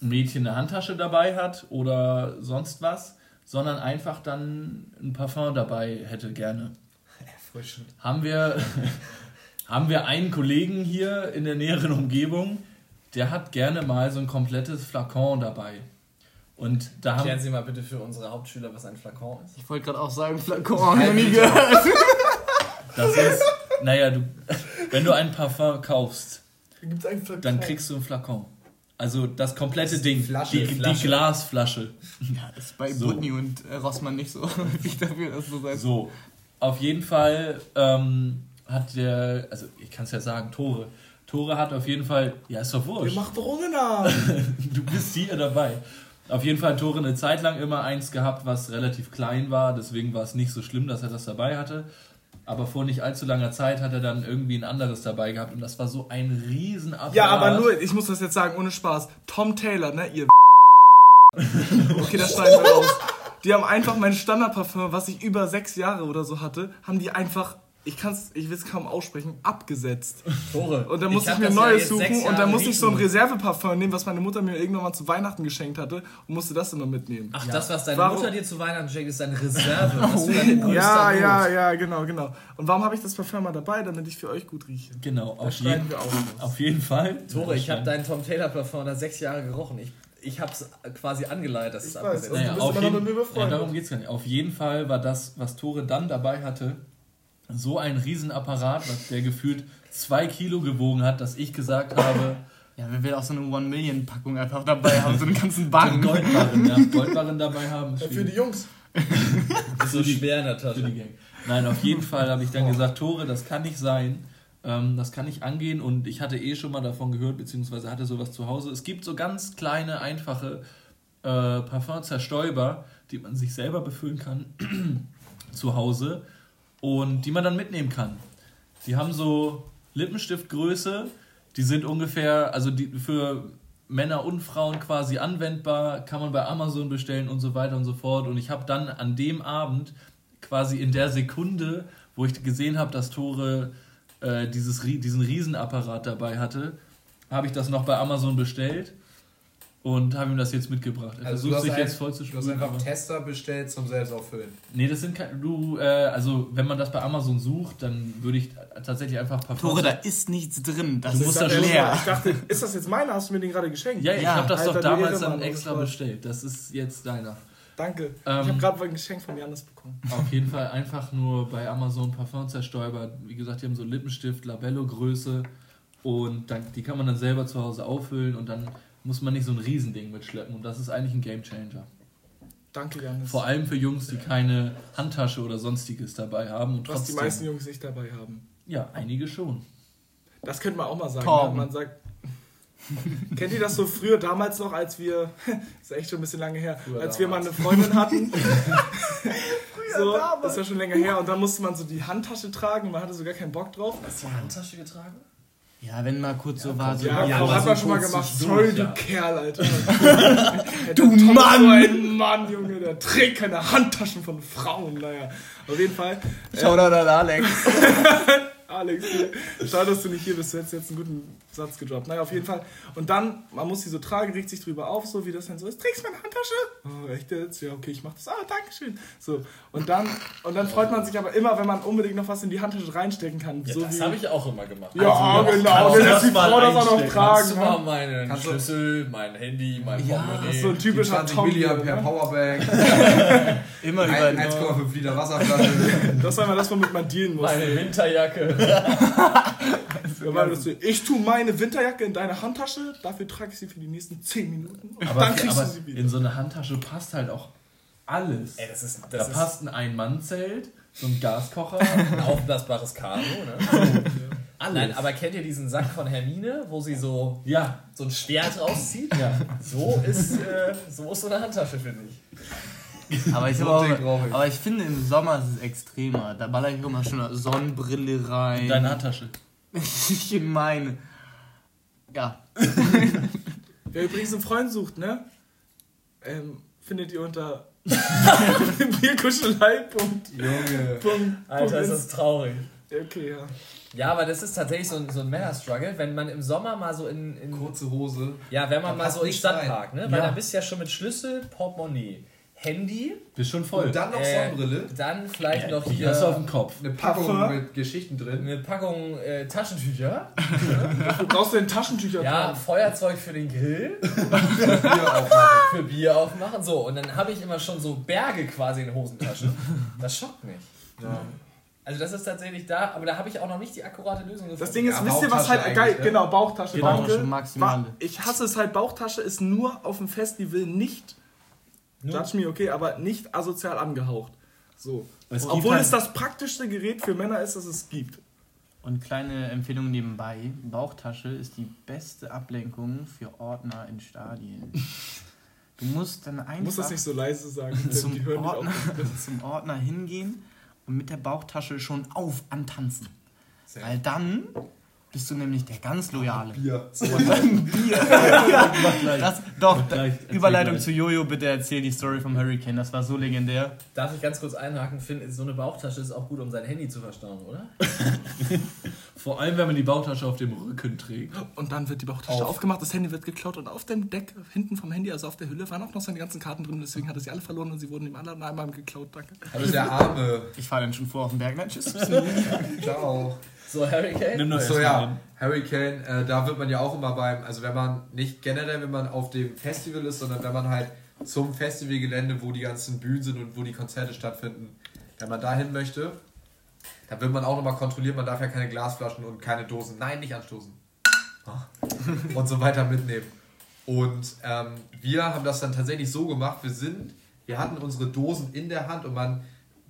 Mädchen eine Handtasche dabei hat oder sonst was, sondern einfach dann ein Parfum dabei hätte gerne. Erfrischen. Haben wir, haben wir einen Kollegen hier in der näheren Umgebung, der hat gerne mal so ein komplettes Flakon dabei. Und da haben Erklären Sie mal bitte für unsere Hauptschüler, was ein Flakon ist. Ich wollte gerade auch sagen, Flakon, noch nie gehört. das ist, naja, du, wenn du ein Parfum kaufst, Gibt's einen Flakon? dann kriegst du ein Flakon. Also das komplette Ding, Flasche, die, Flasche. die Glasflasche. Ja, ist bei So. Butni und äh, Rossmann nicht so häufig dafür, dass du sagst. So, auf jeden Fall ähm, hat der, also ich kann es ja sagen, Tore. Tore hat auf jeden Fall, ja ist doch Ihr wurscht, macht doch du bist hier dabei. Auf jeden Fall hat Tore eine Zeit lang immer eins gehabt, was relativ klein war, deswegen war es nicht so schlimm, dass er das dabei hatte. Aber vor nicht allzu langer Zeit hat er dann irgendwie ein anderes dabei gehabt und das war so ein Riesenapparat. Ja, aber nur, ich muss das jetzt sagen, ohne Spaß. Tom Taylor, ne, ihr Okay, das schneiden wir raus. Die haben einfach mein Standardparfum, was ich über sechs Jahre oder so hatte, haben die einfach, ich kann's, ich will es kaum aussprechen, abgesetzt. Tore. Und dann musste ich, hab mir ein ja neues jetzt suchen und dann musste ich so ein. Reserveparfum nehmen, was meine Mutter mir irgendwann mal zu Weihnachten geschenkt hatte und musste das immer mitnehmen. Ach, das, was deine Warum- Mutter dir zu Weihnachten schenkt, ist deine Reserve. Größte ja, ja, ja, genau, genau. Und warum habe ich das Parfum mal dabei, damit ich für euch gut rieche? Genau, auf jeden, wir auch. auf jeden Fall. Tore, ich habe deinen Tom Taylor Parfum da sechs Jahre gerochen. Ich, ich habe es quasi angeleitet, dass es Ich weiß, abgesetzt also ist. Naja, auf immer noch jeden, mit mir ja, befreundet. darum geht es gar nicht. Auf jeden Fall war das, was Tore dann dabei hatte, so ein Riesenapparat, was der gefühlt zwei Kilo gewogen hat, dass ich gesagt habe, Ja, wenn wir auch so eine One-Million-Packung einfach dabei haben, so einen ganzen Bank. Goldbarren, ja, Goldbarren dabei haben. Ja, für die Jungs. ist so schwer in der für die Tasche. Gang. Nein, auf jeden Fall habe ich dann gesagt, Tore, das kann nicht sein. Ähm, das kann nicht angehen und ich hatte eh schon mal davon gehört, beziehungsweise hatte sowas zu Hause. Es gibt so ganz kleine, einfache äh, Parfumzerstäuber, die man sich selber befüllen kann zu Hause und die man dann mitnehmen kann. Die haben so Lippenstiftgröße, die sind ungefähr, also die für Männer und Frauen quasi anwendbar, kann man bei Amazon bestellen und so weiter und so fort. Und ich habe dann an dem Abend quasi in der Sekunde, wo ich gesehen habe, dass Tore äh, dieses, diesen Riesenapparat dabei hatte, habe ich das noch bei Amazon bestellt und habe ihm das jetzt mitgebracht. Er Also du versucht hast, sich ein, jetzt voll zu du hast einfach aber- Tester bestellt zum Selbstauffüllen. Nee, das sind keine. Du, äh, also wenn man das bei Amazon sucht, dann würde ich tatsächlich einfach Parfums. Tore, da ist nichts drin. Das Du ist das dachte, leer. ich dachte, ist das jetzt meiner? Hast du mir den gerade geschenkt? Ja, ich Ja, habe das Alter, doch damals dann extra bestellt. Das ist jetzt deiner. Danke. Ähm, ich habe gerade ein Geschenk von Janis bekommen. Auf jeden Fall einfach nur bei Amazon Parfum zerstäubert. Wie gesagt, die haben so Lippenstift, Labello-Größe und dann, die kann man dann selber zu Hause auffüllen und dann muss man nicht so ein Riesending mitschleppen und das ist eigentlich ein Gamechanger. Danke, Janis. Vor allem für Jungs, die keine Handtasche oder sonstiges dabei haben und was die trotzdem. meisten Jungs nicht dabei haben. ja, einige schon. Das könnte man auch mal sagen. Ne? Man sagt. Kennt ihr das so früher, damals noch, als wir, ist echt schon ein bisschen lange her, Früher als wir mal damals. eine Freundin hatten? so, das war schon länger her und dann musste man so die Handtasche tragen und man hatte so gar keinen Bock drauf. Hast du eine Handtasche getragen? Ja, wenn mal kurz so war, so. Ja, Ja, aber hat man schon mal gemacht. Sorry, du. Kerl, Alter. Du Mann! So ein Mann, Junge, der trägt keine Handtaschen von Frauen. Naja, auf jeden Fall. Schau da an Alex. Alex, schade, dass du nicht hier bist. Du hättest jetzt einen guten Satz gedroppt. Naja, auf jeden Fall. Und dann, man muss sie so tragen, regt sich drüber auf, so wie das dann so ist. Trägst du meine Handtasche? Oh, echt jetzt? Ja, okay, ich mach das. Ah, danke schön. So. Und dann, und dann freut man sich aber immer, wenn man unbedingt noch was in die Handtasche reinstecken kann. Ja, so das habe ich auch immer gemacht. ja, Also, genau. du lässt die mal Frau das auch noch tragen. Kannst du mal ne? meinen Kannst du- Schlüssel, mein Handy, mein Ja, Portemonnaie. So ein typischer 20 Tom. Milliampere hier, ne? Powerbank, Immer ein- über. 1,5 Liter Wasserflasche. Das war immer das, womit man dealen muss. meine Winterjacke. Ich tue meine Winterjacke in deine Handtasche, dafür trage ich sie für die nächsten 10 Minuten und Aber, dann kriegst aber du sie wieder. in so eine Handtasche passt halt auch alles. Ey, das ist, da das ist passt ein Ein-Mann-Zelt, so ein Gaskocher. ein aufblasbares Karo, ne? Nein, aber kennt ihr diesen Sack von Hermine, wo sie so, ja, so ein Schwert rauszieht? ja. So ist, äh, so ist so eine Handtasche, finde ich. Aber ich, So ich. aber ich finde, im Sommer ist es extremer. Da baller ich immer schon eine Sonnenbrille rein. Deine Handtasche. ich meine. Ja. Wer übrigens einen Freund sucht, ne? Ähm, findet ihr unter Bierkuschelei. Junge. Punkt- Alter, ist das traurig. Okay, ja. Ja, aber das ist tatsächlich so ein, so ein Männer-Struggle, wenn man im Sommer mal so in. in Kurze Hose. ja, wenn man mal so in den Stadtpark, ne? Weil Ja. da bist du ja schon mit Schlüssel, Portemonnaie, Handy, Bist schon voll. Und dann noch Äh, Sonnenbrille. dann vielleicht noch die hier hast du auf dem Kopf. Eine Packung Parfum. mit Geschichten drin. eine Packung äh, Taschentücher, Du brauchst denn Taschentücher ja, tragen. Feuerzeug für den Grill, Bier aufmachen. für Bier aufmachen. So, und dann habe ich immer schon so Berge quasi in Hosentaschen. Das schockt mich. Ja. Also das ist tatsächlich da, aber da habe ich auch noch nicht die akkurate Lösung gefunden. Das Ding ist, Ja, wisst ihr, was halt geil, ne? genau, Bauchtasche, Bauchtasche danke. maximal. Ich hasse es halt, Bauchtasche ist nur auf dem Festival nicht, judge me, okay, aber nicht asozial angehaucht. So. Es Obwohl halt- es das praktischste Gerät für Männer ist, das es gibt. Und kleine Empfehlung nebenbei: Bauchtasche ist die beste Ablenkung für Ordner in Stadien. Du musst dann Du einfach musst das nicht so leise sagen, zum, die hören Ordner, zum Ordner hingehen und mit der Bauchtasche schon auf antanzen. Sehr. Weil dann bist du nämlich der ganz Loyale. Bier. Und dann Bier. das, doch, gleich, Überleitung gleich. zu Jojo, bitte erzähl die Story vom Hurricane, das war so legendär. Darf ich ganz kurz einhaken? Finde, so eine Bauchtasche ist auch gut, um sein Handy zu verstauen, oder? Vor allem, wenn man die Bauchtasche auf dem Rücken trägt. Und dann wird die Bauchtasche Auf. aufgemacht, das Handy wird geklaut und auf dem Deck, hinten vom Handy, also auf der Hülle, waren auch noch seine ganzen Karten drin, deswegen hat er sie alle verloren und sie wurden ihm alle einmal geklaut, danke. Also der Arme. Ich fahre dann schon vor auf den Berg. Nein, tschüss. Ciao. So, Hurricane? Nimm doch So ja, den. Hurricane, äh, da wird man ja auch immer beim, also wenn man nicht generell, wenn man auf dem Festival ist, sondern wenn man halt zum Festivalgelände, wo die ganzen Bühnen sind und wo die Konzerte stattfinden, wenn man da hin möchte, dann wird man auch nochmal kontrolliert, man darf ja keine Glasflaschen und keine Dosen, nein, nicht anstoßen. Und so weiter mitnehmen. Und ähm, wir haben das dann tatsächlich so gemacht, wir sind, wir hatten unsere Dosen in der Hand und man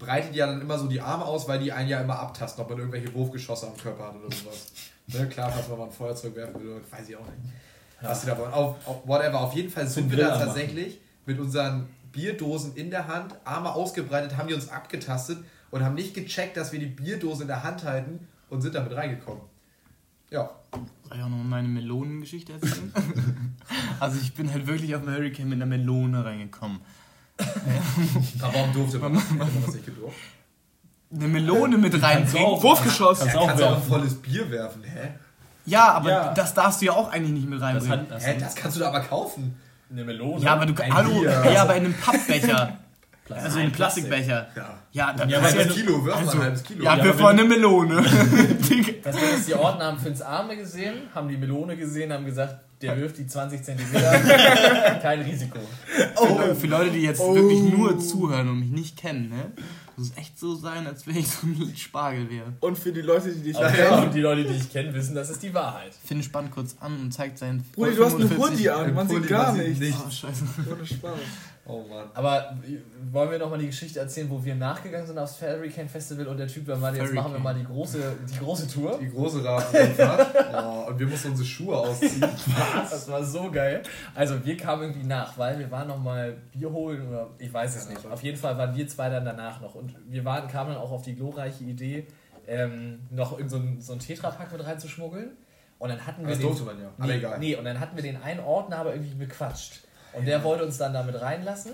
breitet ja dann immer so die Arme aus, weil die einen ja immer abtasten, ob man irgendwelche Wurfgeschosse am Körper hat oder sowas. ne, klar, falls man mal ein Feuerzeug werfen will, oder weiß ich auch nicht. Was die da wollen. Auf, auf, whatever. Auf jeden Fall sind wir da tatsächlich mit unseren Bierdosen in der Hand, Arme ausgebreitet, haben die uns abgetastet und haben nicht gecheckt, dass wir die Bierdose in der Hand halten und sind damit reingekommen. Ja. Soll ich auch noch meine Melonengeschichte erzählen? also ich bin halt wirklich auf den Hurricane mit einer Melone reingekommen. Aber warum durfte man das? Man das nicht gedurft? Eine Melone mit reinbringen. Wurfgeschoss! Kannst Ja, kannst du auch ein volles Bier werfen, hä? Ja, aber Ja. das darfst du ja auch eigentlich nicht mit Das reinbringen. hat, das Hä, das kannst du da aber kaufen. Eine Melone? ja, aber du Ein hallo, Bier. ja, aber in einem Pappbecher. Plastik. Also in einem Plastikbecher. Ja. Ja, dann Ja, Ein halbes du- Kilo, wirf mal also- ein halbes Kilo. Ja, Ja, wir wollen eine Melone. Das Ding ist, die Ordner haben Finns Arme gesehen, haben die Melone gesehen, haben gesagt, der wirft die 20 Zentimeter. Kein Risiko. Oh, für Leute, die jetzt wirklich nur zuhören und mich nicht kennen, ne? Muss es echt so sein, als wäre ich so ein Spargel wäre. Und für die Leute, die dich Aber kennen, die Leute, die ich kenne, wissen, das ist die Wahrheit. Finn spannt kurz an und zeigt seinen. Brudi, du hast einen 45 Hoodie an, man sieht gar nichts. Oh, scheiße. Ohne Spaß. Oh Mann. Aber wollen wir nochmal die Geschichte erzählen, wo wir nachgegangen sind aufs Hurricane Festival und der Typ war mal, jetzt machen wir mal die große, die große Tour. Die große Radfahrt. oh, und wir mussten unsere Schuhe ausziehen. Das war so geil. Also wir kamen irgendwie nach, weil wir waren noch mal Bier holen oder ich weiß es nicht. Auf jeden Fall waren wir zwei dann danach noch und wir waren, kamen dann auch auf die glorreiche Idee, ähm, noch in so ein, so ein Tetrapack mit reinzuschmuggeln. Und dann hatten wir Das den, durfte man ja. Aber nee, egal. nee, und dann hatten wir den einen Ordner aber irgendwie bequatscht. Und der wollte uns dann damit reinlassen.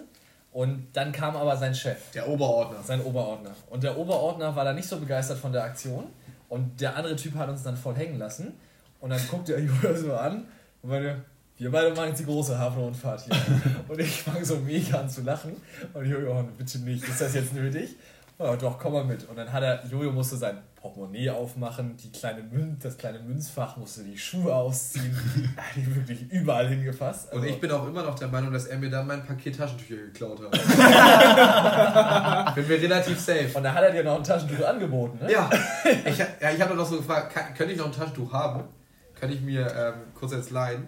Und dann kam aber sein Chef, Der Oberordner. sein Oberordner. Und der Oberordner war da nicht so begeistert von der Aktion. Und der andere Typ hat uns dann voll hängen lassen. Und dann guckte er Julia so an und meinte, wir beide machen jetzt die große Hafenrundfahrt hier. und ich fange so mega an zu lachen. Und Jojo, oh, bitte nicht, ist das jetzt nötig? Ja, doch, komm mal mit. Und dann hat er, Jojo musste sein Portemonnaie aufmachen, die kleine Mün das kleine Münzfach, musste die Schuhe ausziehen. er hat die wirklich überall hingefasst. Und Also- ich bin auch immer noch der Meinung, dass er mir dann mein Paket Taschentücher geklaut hat. bin mir relativ safe. und da hat er dir noch ein Taschentuch angeboten, ne? Ja, ich, ja, ich habe noch so gefragt, kann, könnte ich noch ein Taschentuch haben? Kann ich mir ähm, kurz jetzt leihen?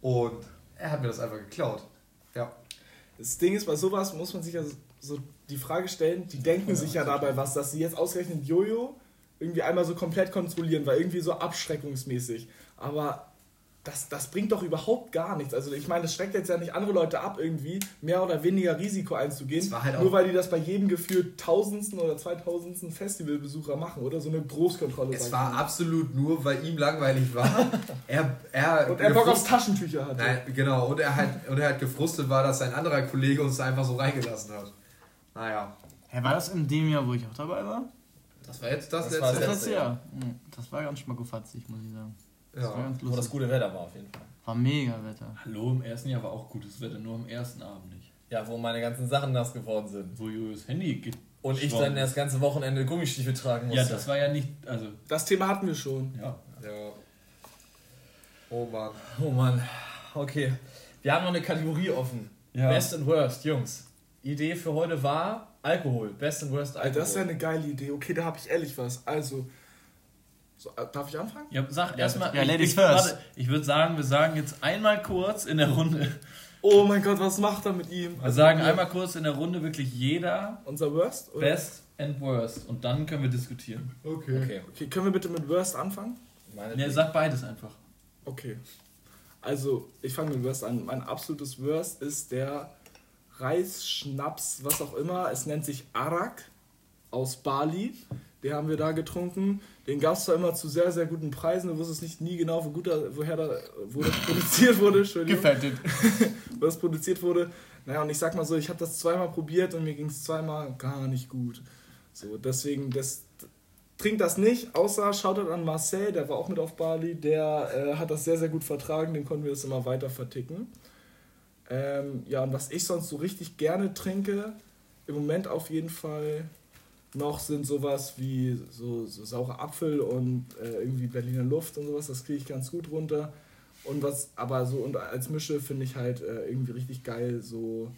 Und er hat mir das einfach geklaut. Ja. Das Ding ist, bei sowas muss man sich ja so die Frage stellen, die denken sich ja dabei was, dass sie jetzt ausgerechnet Jojo irgendwie einmal so komplett kontrollieren, weil irgendwie so abschreckungsmäßig. Aber das, das bringt doch überhaupt gar nichts. Also ich meine, das schreckt jetzt ja nicht andere Leute ab, irgendwie mehr oder weniger Risiko einzugehen, halt nur weil die das bei jedem gefühlt tausendsten oder zweitausendsten Festivalbesucher machen oder so eine Großkontrolle. Es war mal. absolut nur, weil ihm langweilig war. Er, er Und er Bock aufs Taschentücher hatte. Nein, genau. Und er, halt, und er halt gefrustet war, dass sein anderer Kollege uns da einfach so reingelassen hat. Naja. Hä, war das in dem Jahr, wo ich auch dabei war? Das war jetzt das, Das war letzte. das Das, ja. Mhm. das war ganz schmackofatzig, muss ich sagen. Das war ja. ganz Wo das lustig. gute Wetter war auf jeden Fall. War mega Wetter. Hallo, im ersten Jahr war auch gutes Wetter, nur am ersten Abend nicht. Ja, wo meine ganzen Sachen nass geworden sind. Wo Julius Handy ge Und ich dann das ganze Wochenende Gummistiefel tragen musste. Ja, das war ja nicht, also, Das Thema hatten wir schon. ja. ja. Oh Mann. Oh Mann. Okay. Wir haben noch eine Kategorie offen. Ja. Best and Worst, Jungs. Idee für heute war Alkohol. Best and Worst Alkohol. Das ist ja eine geile Idee. Okay, da habe ich ehrlich was. Also, so, äh, darf ich anfangen? Ja, sag erstmal. Ja, ich- Ladies ich, first. warte, ich würde sagen, wir sagen jetzt einmal kurz in der Runde. Oh mein Gott, was macht er mit ihm? Wir sagen einmal kurz in der Runde wirklich jeder Unser Worst? Oder? Best and Worst und dann können wir diskutieren. Okay. Okay. Okay, können wir bitte mit Worst anfangen? Meine Ne, sag beides einfach. Okay. Also, ich fange mit Worst an. Mein absolutes Worst ist der Reisschnaps, was auch immer. Es nennt sich Arak aus Bali. Den haben wir da getrunken. Den gab es zwar immer zu sehr, sehr guten Preisen. Du wusstest nicht nie genau, wo guter, woher da, wo das produziert wurde. Gefettet. wo das produziert wurde. Naja, und ich sag mal so, ich habe das zweimal probiert und mir ging es zweimal gar nicht gut. So, deswegen, das, trinkt das nicht, außer Shoutout an Marcel, der war auch mit auf Bali, der äh, hat das sehr, sehr gut vertragen, den konnten wir das immer weiter verticken. Ähm, ja, und was ich sonst so richtig gerne trinke, im Moment auf jeden Fall noch sind sowas wie so, so saure Apfel und äh, irgendwie Berliner Luft und sowas, das kriege ich ganz gut runter. Und was, aber so und als Mische finde ich halt äh, irgendwie richtig geil, so.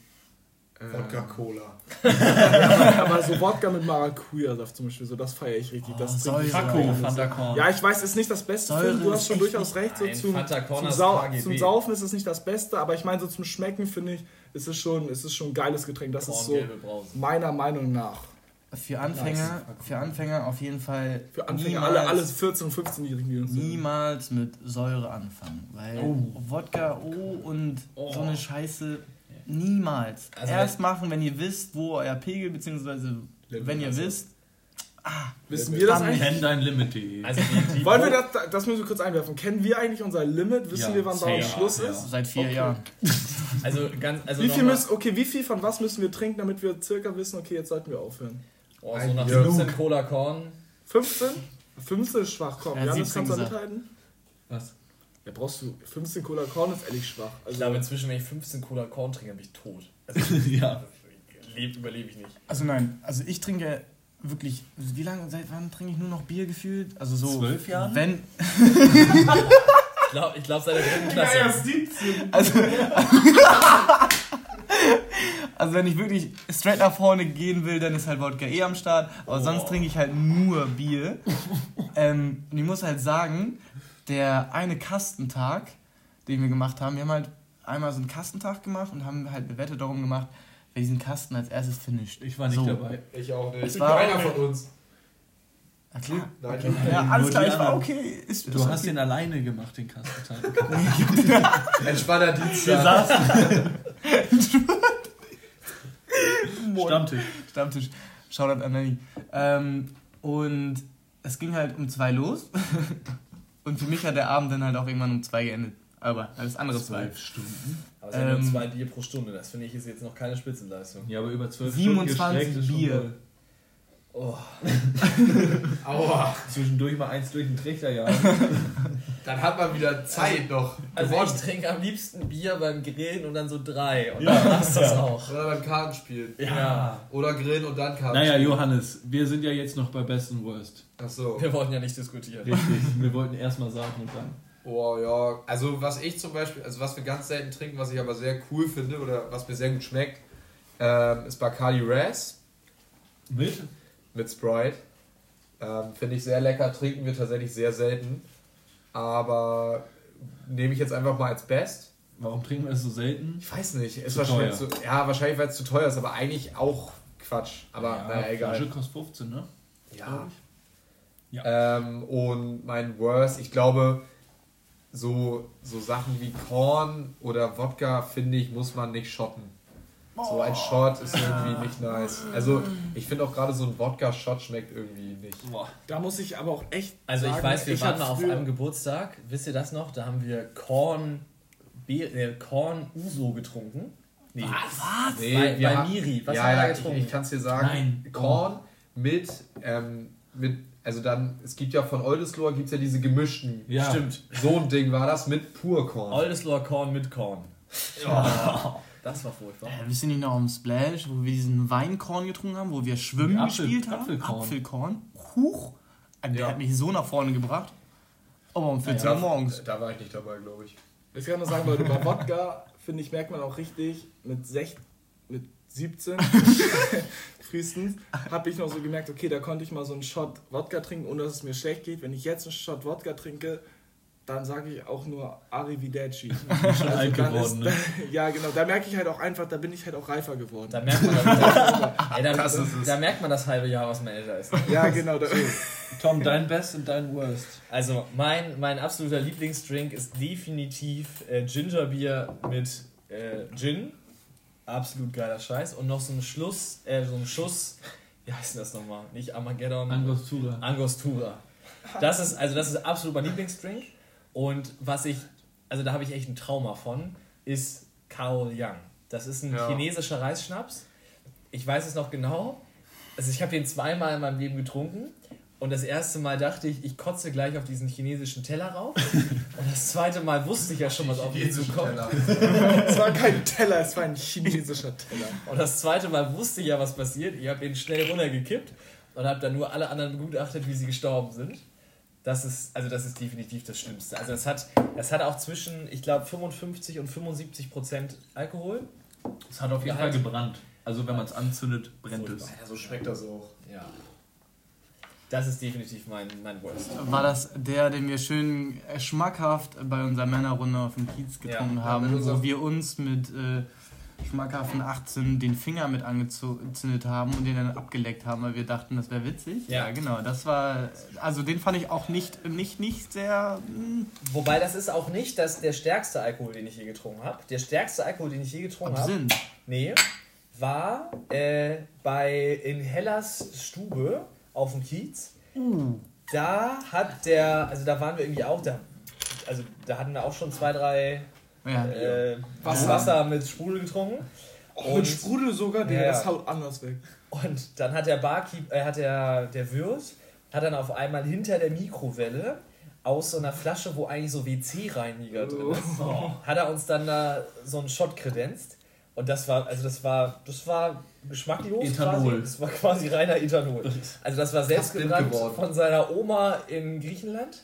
Ähm, Wodka-Cola. aber so Wodka mit Maracuja-Saft zum Beispiel, so das feiere ich richtig. das Säure. Fakko. Fanta Korn. Ja, ich weiß, ist nicht das Beste. Säure Film. Du hast ist schon durchaus recht. So Nein, zum, zum, Sau KGB. zum Saufen ist es nicht das Beste, aber ich meine, so zum Schmecken finde ich, ist es schon, ist es schon ein geiles Getränk. Das ist so meiner Meinung nach. Für Anfänger, für Anfänger auf jeden Fall Für Anfänger, niemals, alle, alle 14- und 15-Jährigen, die uns hören. niemals mit Säure anfangen. Weil Wodka, oh und so eine Scheiße, niemals. Also Erst machen, wenn ihr wisst, wo euer Pegel, beziehungsweise wenn ihr also. wisst, Wissen wir das Dann eigentlich? Kenn dein Limit.de. Also die, die Wollen wir das, das müssen wir kurz einwerfen. Kennen wir eigentlich unser Limit? Wissen Ja, wir, wann safe. Schluss Ja. ist? seit vier Okay. Jahren. Also ganz, also Wie viel müssen, okay, wie viel von was müssen wir trinken, damit wir circa wissen, okay, jetzt sollten wir aufhören? oh, so nach Ja. 15 Cola Korn. 15? 15 ist schwach, komm. Ja, Janis, 17 kannst du da mithalten? Was? Ja, brauchst du 15 Cola Korn ist ehrlich schwach. Ich Also, glaube, inzwischen, wenn ich 15 Cola Korn trinke, bin ich tot. Also, Ja. leb, überlebe ich nicht. Also nein, also ich trinke wirklich, wie lange, seit wann trinke ich nur noch Bier gefühlt? Also so. Zwölf Jahren? Wenn, Ich glaube, ich glaub, seit der dritten Klasse. Also, also wenn ich wirklich straight nach vorne gehen will, dann ist halt Wodka eh am Start. Aber sonst trinke ich halt nur Bier. Ähm, und ich muss halt sagen, der eine Kastentag, den wir gemacht haben, wir haben halt einmal so einen Kastentag gemacht und haben halt eine Wette darum gemacht, wer diesen Kasten als erstes finisht. Ich war nicht So. dabei. Ich auch nicht. Es war- Keiner von uns. Na klar. Nein, Ja, alles klar, ich war okay. Ist, Du ist hast okay. den alleine gemacht, den Kastentag. Entspannter Dienstag. Wir saßen. Stammtisch. Stammtisch. Shoutout an Nanny. Ähm, und es ging halt um zwei los. Und für mich hat der Abend dann halt auch irgendwann um zwei geendet. Aber alles andere zwei. Zwölf Stunden. Aber es sind nur Ähm, zwei Bier pro Stunde. Das finde ich ist jetzt noch keine Spitzenleistung. Ja, aber über zwölf 27 Stunden gestreckt ist schon Bier. doll. Oh. Aua. Zwischendurch mal eins durch den Trichter, ja. Dann hat man wieder Zeit noch. Also gewonnen. ich trinke am liebsten Bier beim Grillen und dann so drei. Und Ja. dann war's das auch. Oder beim Kartenspielen. Ja. Oder grillen und dann Kartenspielen. Naja, Johannes, wir sind ja jetzt noch bei Best and Worst. Achso. Wir wollten ja nicht diskutieren. Richtig. wir wollten erstmal sagen und dann. Oh ja, also was ich zum Beispiel, also was wir ganz selten trinken, was ich aber sehr cool finde oder was mir sehr gut schmeckt, ähm, ist Bacardi Raz Mit? mit Sprite. Ähm, finde ich sehr lecker, trinken wir tatsächlich sehr selten. Aber nehme ich jetzt einfach mal als Best. Warum trinken wir es so selten? Ich weiß nicht, ist Zu wahrscheinlich teuer. zu, ja, wahrscheinlich weil es zu teuer ist, aber eigentlich auch Quatsch. Aber naja, egal. Flasche kostet 15, ne? Ja. Ja. Ähm, und mein Worst, ich glaube, so, so Sachen wie Korn oder Wodka, finde ich, muss man nicht shotten. So ein Shot ist irgendwie nicht nice. Also, ich finde auch gerade so ein Wodka-Shot schmeckt irgendwie nicht. Boah. da muss ich aber auch echt. Also ich sagen, weiß, wir ich waren mal auf einem Geburtstag, wisst ihr das noch? Da haben wir Korn, Bier, äh, Korn Uso getrunken. Nee. Was? Nee, Bei, bei haben- Miri. Was ja, haben wir da ja, ich, getrunken? ich kann es dir sagen. Nein. Korn mit ähm, mit, also dann, es gibt ja von Oldesloe gibt es ja diese gemischten. Ja. Stimmt. So ein Ding war das mit Purkorn. Oldesloe Korn mit Korn. Ja. Das war furchtbar. Äh, wisst ihr nicht noch am Splash, wo wir diesen Weinkorn getrunken haben, wo wir Schwimmen Apfel- gespielt haben? Apfelkorn. Apfelkorn. Huch. Äh, Der Ja. hat mich so nach vorne gebracht. Aber um 14 Uhr morgens. Da war ich nicht dabei, glaube ich. Ich kann nur sagen, Leute, bei Wodka, finde ich, merkt man auch richtig, mit, sech, mit 17 frühestens, habe ich noch so gemerkt, okay, da konnte ich mal so einen Shot Wodka trinken, ohne dass es mir schlecht geht. Wenn ich jetzt einen Shot Wodka trinke, dann sage ich auch nur Arrivederci. Schon alt dann geworden, ne? ja, genau, da merke ich halt auch einfach, da bin ich halt auch reifer geworden. Da merkt man das, ey, da, Das ist es. da merkt man das halbe Jahr, was man älter ist. Ja, genau. Da, Tom, dein Best und dein Worst. Also mein, mein absoluter Lieblingsdrink ist definitiv äh, Gingerbier mit äh, Gin. Absolut geiler Scheiß. Und noch so ein Schluss, äh, so ein Schuss, wie heißt denn das nochmal? Nicht Armageddon. Angostura. Angostura. Das ist, also das ist absolut mein Lieblingsdrink. Und was ich, also da habe ich echt ein Trauma von, ist Kao Yang. Das ist ein Ja. chinesischer Reisschnaps. Ich weiß es noch genau. Also ich habe den zweimal in meinem Leben getrunken. Und das erste Mal dachte ich, ich kotze gleich auf diesen chinesischen Teller rauf. Und das zweite Mal wusste ich ja schon, was auf mich zukommt. es war kein Teller, es war ein chinesischer Teller. Und das zweite Mal wusste ich ja, was passiert. Ich habe den schnell runtergekippt und habe dann nur alle anderen begutachtet, wie sie gestorben sind. Das ist, also das ist definitiv das Schlimmste. Also es hat, es hat auch zwischen, ich glaube, 55 und 75 Prozent Alkohol. Es hat auf jeden Fall gebrannt. Also wenn man es anzündet, brennt es. Ja, so schmeckt das auch. Ja. Das ist definitiv mein, mein Worst. War das der, den wir schön schmackhaft bei unserer Männerrunde auf dem Kiez getrunken Ja, haben, wo wir uns mit äh, schmackhaften 18 den Finger mit angezündet haben und den dann abgeleckt haben, weil wir dachten, das wäre witzig? Ja. genau. Das war, also den fand ich auch nicht, nicht, nicht sehr. mm, Wobei das ist auch nicht das, der stärkste Alkohol, den ich je getrunken habe. Der stärkste Alkohol, den ich je getrunken habe, nee, war äh, bei in Hellas Stube auf dem Kiez. Da hat der, also da waren wir irgendwie auch, da, also da hatten wir auch schon zwei, drei Ja. äh, Wasser. mit Sprudel getrunken. Und mit Sprudel sogar, der Ja, das haut anders weg. Und dann hat der Barkeep, äh, hat der, der Wirt, hat dann auf einmal hinter der Mikrowelle aus so einer Flasche, wo eigentlich so WC-Reiniger drin ist, hat er uns dann da so einen Shot kredenzt. Und das war, also das war, das war geschmacklos Ethanol. quasi. Das war quasi reiner Ethanol. Also das war selbst blind gebrannt geworden. von seiner Oma in Griechenland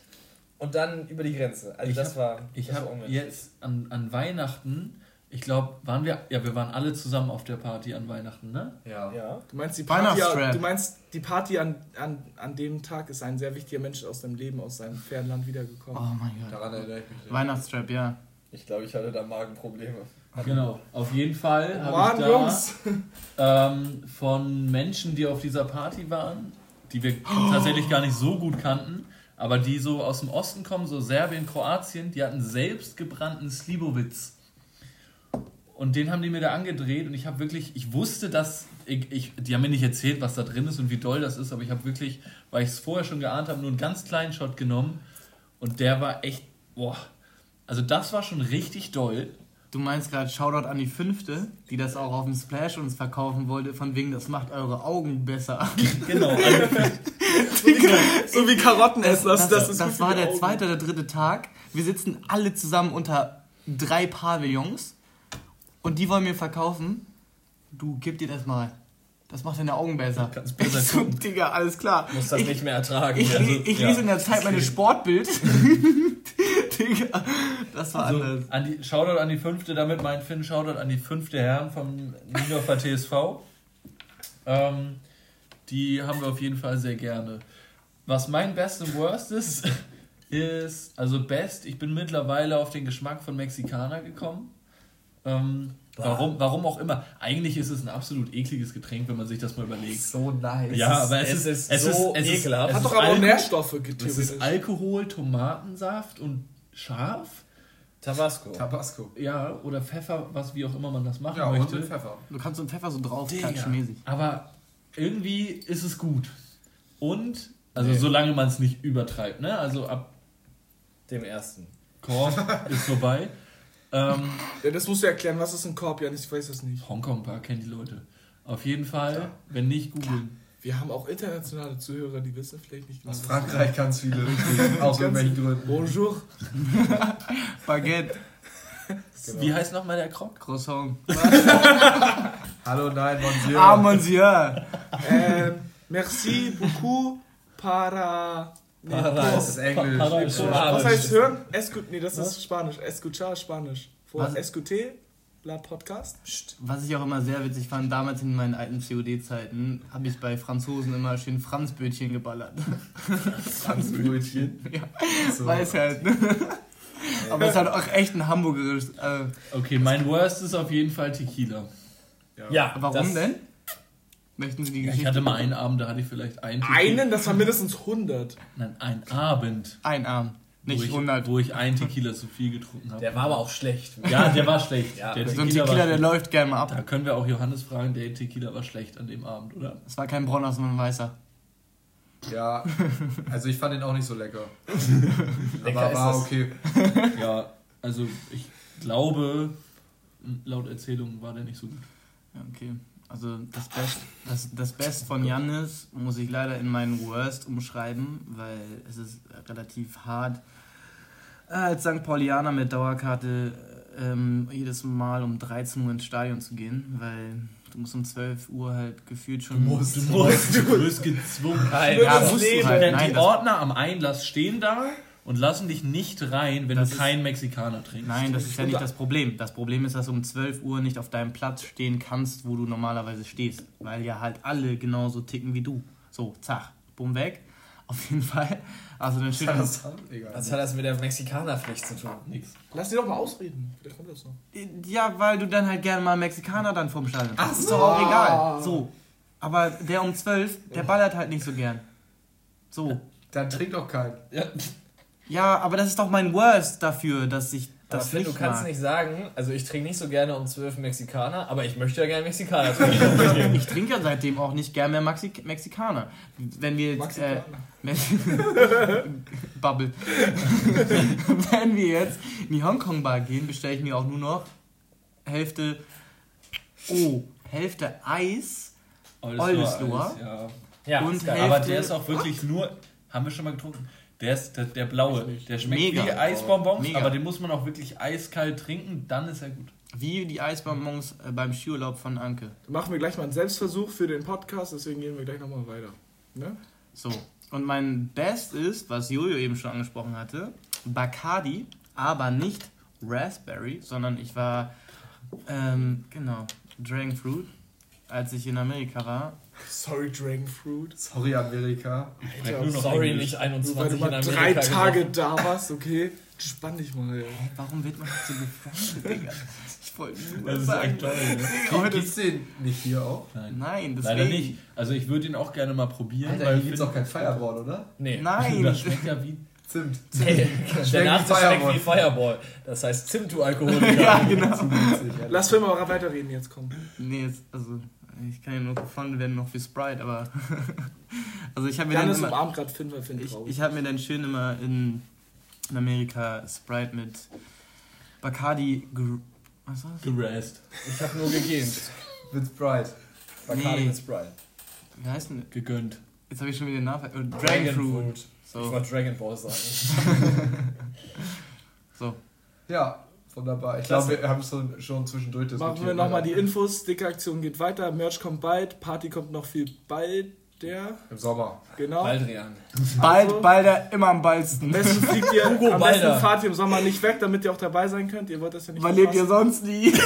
und dann über die Grenze. Also Ich das hab- war, Ich habe jetzt an, an Weihnachten, ich glaube, waren wir, ja, wir waren alle zusammen auf der Party an Weihnachten, ne? Ja. Ja. Du meinst die Party, du meinst, die Party an, an, an dem Tag ist ein sehr wichtiger Mensch aus deinem Leben, aus seinem fernen Land Oh wiedergekommen. mein Gott. Daran erinnere ich mich. Weihnachtstrap, ja. Ich glaube, ich hatte da Magenprobleme. Genau. Auf jeden Fall habe Mann, ich da Jungs! ähm, von Menschen, die auf dieser Party waren, die wir tatsächlich gar nicht so gut kannten, aber die so aus dem Osten kommen, so Serbien, Kroatien, die hatten selbst gebrannten Slivovitz. Und den haben die mir da angedreht und ich habe wirklich, ich wusste, dass, ich, ich, die haben mir nicht erzählt, was da drin ist und wie doll das ist, aber ich habe wirklich, weil ich es vorher schon geahnt habe, nur einen ganz kleinen Shot genommen und der war echt, boah, also das war schon richtig doll. Du meinst gerade Shoutout an die fünfte, die das auch auf dem Splash uns verkaufen wollte, von wegen, das macht eure Augen besser. Genau, So wie Karotten essen, das, das, ist das gut für war der Augen. zweite oder dritte Tag. Wir sitzen alle zusammen unter drei Pavillons und die wollen mir verkaufen. Du, gib dir das mal. Das macht deine Augen besser. Kannst besser Ich so. Digga, alles klar. Muss das ich, nicht mehr ertragen. Ich, Also, ich, ich ja. lese in der Zeit meine Sportbild. Digga, das war Also anders. an die, Shoutout an die fünfte, damit meint Finn, Shoutout an die fünfte Herren vom Niendorfer TSV. Ähm, die haben wir auf jeden Fall sehr gerne. Was mein Best und Worst ist, ist, also Best, ich bin mittlerweile auf den Geschmack von Mexikaner gekommen. Ähm, warum, warum auch immer. Eigentlich ist es ein absolut ekliges Getränk, wenn man sich das mal überlegt. So nice. Ja, aber es, es ist, ist es so ist, es ekelhaft. Ist, es Hat doch aber auch Nährstoffe Es ist. Alkohol, Tomatensaft und scharf. Tabasco. Tabasco. Ja, oder Pfeffer, was wie auch immer man das machen Ja, und möchte. mit Pfeffer. Du kannst so einen Pfeffer so drauf Digga. klatschen mäßig. Aber irgendwie ist es gut. Und, also Nee. solange man es nicht übertreibt, ne? Also ab Dem ersten. Korb ist vorbei. Ähm, Ja, das musst du erklären, was ist ein Korb? Ja, ich weiß das nicht. Hongkong Bar kennen die Leute. Auf jeden Fall, wenn nicht googeln. Wir haben auch internationale Zuhörer, die wissen vielleicht nicht genau. Aus Frankreich ganz viele, richtig. Aus irgendwelchen Gründen. Bonjour. Baguette, Wie heißt nochmal der Krog? Croissant. Hallo, nein, Monsieur. Ah, Monsieur. Ähm, merci beaucoup para... Nee, Para- Das ist Englisch. Para- Was heißt hören? Escu nee, das ist Spanisch. Escuchar Spanisch. Vor? Escute, la Podcast. Was ich auch immer sehr witzig fand, damals in meinen alten COD-Zeiten, habe ich bei Franzosen immer schön Franzbötchen geballert. Franzbrötchen. Ja. So. Weiß halt, ne? Aber es ist halt auch echt ein hamburgerisch. Äh, Okay, mein Worst ist auf jeden Fall Tequila. Ja, warum das, denn? Möchten Sie die Ich Geschichte? hatte mal einen Abend, da hatte ich vielleicht einen Tequila. Einen, das war mindestens 100. Nein, einen Abend. Ein Wo nicht ich, 100. Wo ich einen Tequila zu viel getrunken habe. Der war aber auch schlecht. Ja, der war schlecht. Ja. der So ein Tequila, der schlecht. läuft gerne mal Da ab. können wir auch Johannes fragen, der Tequila war schlecht an dem Abend, oder? Es war kein Bronner, sondern ein weißer. Ja, also ich fand den auch nicht so lecker. Lecker Aber ist war das. okay. Ja, also ich glaube, laut Erzählung war der nicht so gut. Ja, okay. Also das Best, das, das Best von Jannis muss ich leider in meinen Worst umschreiben, weil es ist relativ hart, äh, als St. Paulianer mit Dauerkarte ähm, jedes Mal um 13 Uhr ins Stadion zu gehen, weil du musst um 12 Uhr halt gefühlt schon... Du musst, du wirst gezwungen. Kein Ja, musst du halt. Denn Nein, die Ordner am Einlass stehen da und lassen dich nicht rein, wenn Das du keinen Mexikaner trinkst. Nein, das ist ja nicht das Problem. Das Problem ist, dass du um 12 Uhr nicht auf deinem Platz stehen kannst, wo du normalerweise stehst. Weil ja halt alle genauso ticken wie du. So, zack, bumm weg. Auf jeden Fall. Also dann steht Das egal. Was hat das mit der Mexikanerpflicht zu tun? Nix. Lass die doch mal ausreden. Vielleicht kommt das noch. Ja, weil du dann halt gerne mal Mexikaner dann vorm Stadion hast. Das ist doch auch egal. So. Aber der um 12, der ballert halt nicht so gern. So. Dann trink doch keinen. Ja, Ja, aber das ist doch mein Worst dafür, dass ich Aber das Finn, nicht du kannst mag. nicht sagen, also ich trinke nicht so gerne um 12 Mexikaner, aber ich möchte ja gerne Mexikaner trinken. Ich trinke ja seitdem auch nicht gern mehr Maxi Mexikaner. Wenn wir jetzt, äh. Bubble. Wenn wir jetzt in die Hongkong-Bar gehen, bestelle ich mir auch nur noch Hälfte, oh, Hälfte Eis. Oldesloe. Ja. ja, Und. Hälfte- Aber der ist auch wirklich nur, haben wir schon mal getrunken, der ist der, der blaue, der schmeckt Mega. wie Eisbonbons, Mega. aber den muss man auch wirklich eiskalt trinken, dann ist er gut. Wie die Eisbonbons äh, beim Skiurlaub von Anke. Machen wir gleich mal einen Selbstversuch für den Podcast, deswegen gehen wir gleich nochmal weiter. Ne? So. Und mein Best ist, was Jojo eben schon angesprochen hatte, Bacardi, aber nicht Raspberry, sondern ich war, ähm, genau, Dragon Fruit, als ich in Amerika war. Sorry, Dragon Fruit. Sorry, Amerika. Sprecht nur noch Sorry, Englisch. nicht Nur weil 21 du in mal Amerika drei Tage getroffen. da warst, okay? Spann dich mal. Ey. Hä, warum wird man jetzt so gefreundet, Digga? Ich wollte nur Das ist sagen. echt toll, ne? Gibt's den nicht hier auch? Nein. Nein, deswegen. Leider nicht. Also ich würde ihn auch gerne mal probieren, Alter, weil hier gibt's Finn- auch kein Fireball, oder? Nee. Nein. das schmeckt ja wie Zimt. Hey, der wie schmeckt wie Fireball. Das heißt Zimt, du Alkoholiker. ja, genau. Alter. Lass Film mal weiterreden jetzt, komm. Nee, jetzt, also, ich kann ja nur gefunden werden noch für Sprite, aber. also, ich habe mir dann Janis immer. gerade Finn, weil Finn Ich, ich habe mir dann schön immer in, in Amerika Sprite mit Bacardi. Was war das? gerast. Ich habe nur gegähnt. Mit Sprite. Bacardi Nee. mit Sprite. Wie heißt denn? Gegönnt. Jetzt habe ich schon wieder den Namen. äh, Dragon Fruit. Ich So, wollte Dragon Ball sagen. so. Ja, wunderbar. Ich glaube, wir haben es schon, schon zwischendurch diskutiert. Machen wir nochmal die Infos. Sticker-Aktion geht weiter. Merch kommt bald. Party kommt noch viel bald. Der, Im Sommer. genau. Baldrian. Bald, Also- bald der immer am ballsten. Am besten fliegt ihr, Hugo am Balder. besten fahrt ihr im Sommer nicht weg, damit ihr auch dabei sein könnt. Ihr wollt das ja nicht Was lebt ihr sonst nie?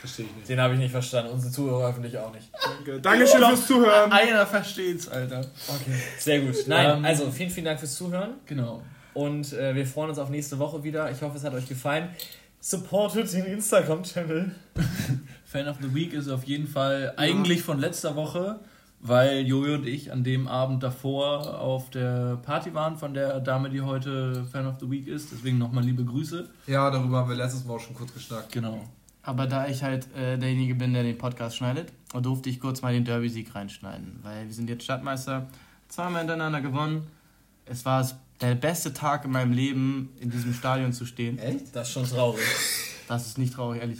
Verstehe ich nicht. Den habe ich nicht verstanden. Unsere Zuhörer hoffentlich auch nicht. Danke. Dankeschön fürs Zuhören. Einer versteht's, Alter. Okay. Sehr gut. Nein, Ähm, also vielen, vielen Dank fürs Zuhören. Genau. Und äh, wir freuen uns auf nächste Woche wieder. Ich hoffe, es hat euch gefallen. Supportet den Instagram-Channel. Fan of the Week ist auf jeden Fall eigentlich von letzter Woche, weil Jojo und ich an dem Abend davor auf der Party waren von der Dame, die heute Fan of the Week ist. Deswegen nochmal liebe Grüße. Ja, darüber haben wir letztes Mal auch schon kurz geschnackt. Genau. Aber da ich halt äh, derjenige bin, der den Podcast schneidet, durfte ich kurz mal den Derby-Sieg reinschneiden. Weil wir sind jetzt Stadtmeister, zweimal hintereinander gewonnen. Es war es- der beste Tag in meinem Leben, in diesem Stadion zu stehen. Echt? Das ist schon traurig. Das ist nicht traurig, ehrlich.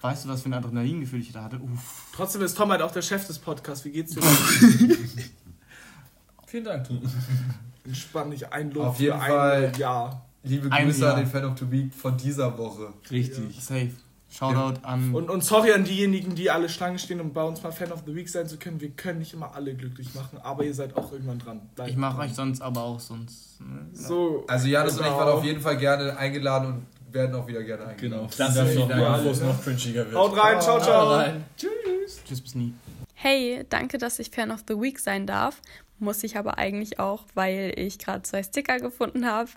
Weißt du, was für ein Adrenalingefühl ich da hatte? Uff. Trotzdem ist Tom halt auch der Chef des Podcasts. Wie geht's dir? Vielen Dank. Entspann dich ein Lob Auf jeden für Fall. ein Jahr. Liebe Ein Grüße Jahr. an den Fan of the Week von dieser Woche. Richtig. Safe. Shoutout an. Und, und sorry an diejenigen, die alle Schlange stehen, um bei uns mal Fan of the Week sein zu können. Wir können nicht immer alle glücklich machen, aber ihr seid auch irgendwann dran. Bleibt ich mache euch sonst aber auch sonst. Ne? So. Also Janis und ich Genau. waren auf jeden Fall gerne eingeladen und werden auch wieder gerne eingeladen. Genau. Dann darf noch Dank. mal, bevor es noch cringiger wird. Haut rein, ciao, ciao. Rein. Tschüss, bis nie. Hey, danke, dass ich Fan of the Week sein darf. Muss ich aber eigentlich auch, weil ich gerade zwei Sticker gefunden habe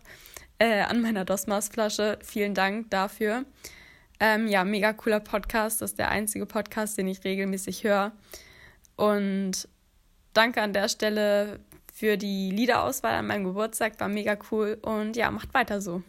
äh, an meiner Dosmas-Flasche. Vielen Dank dafür. Ähm, ja, mega cooler Podcast. Das ist der einzige Podcast, den ich regelmäßig höre. Und danke an der Stelle für die Liederauswahl an meinem Geburtstag. War mega cool. Und ja, macht weiter so.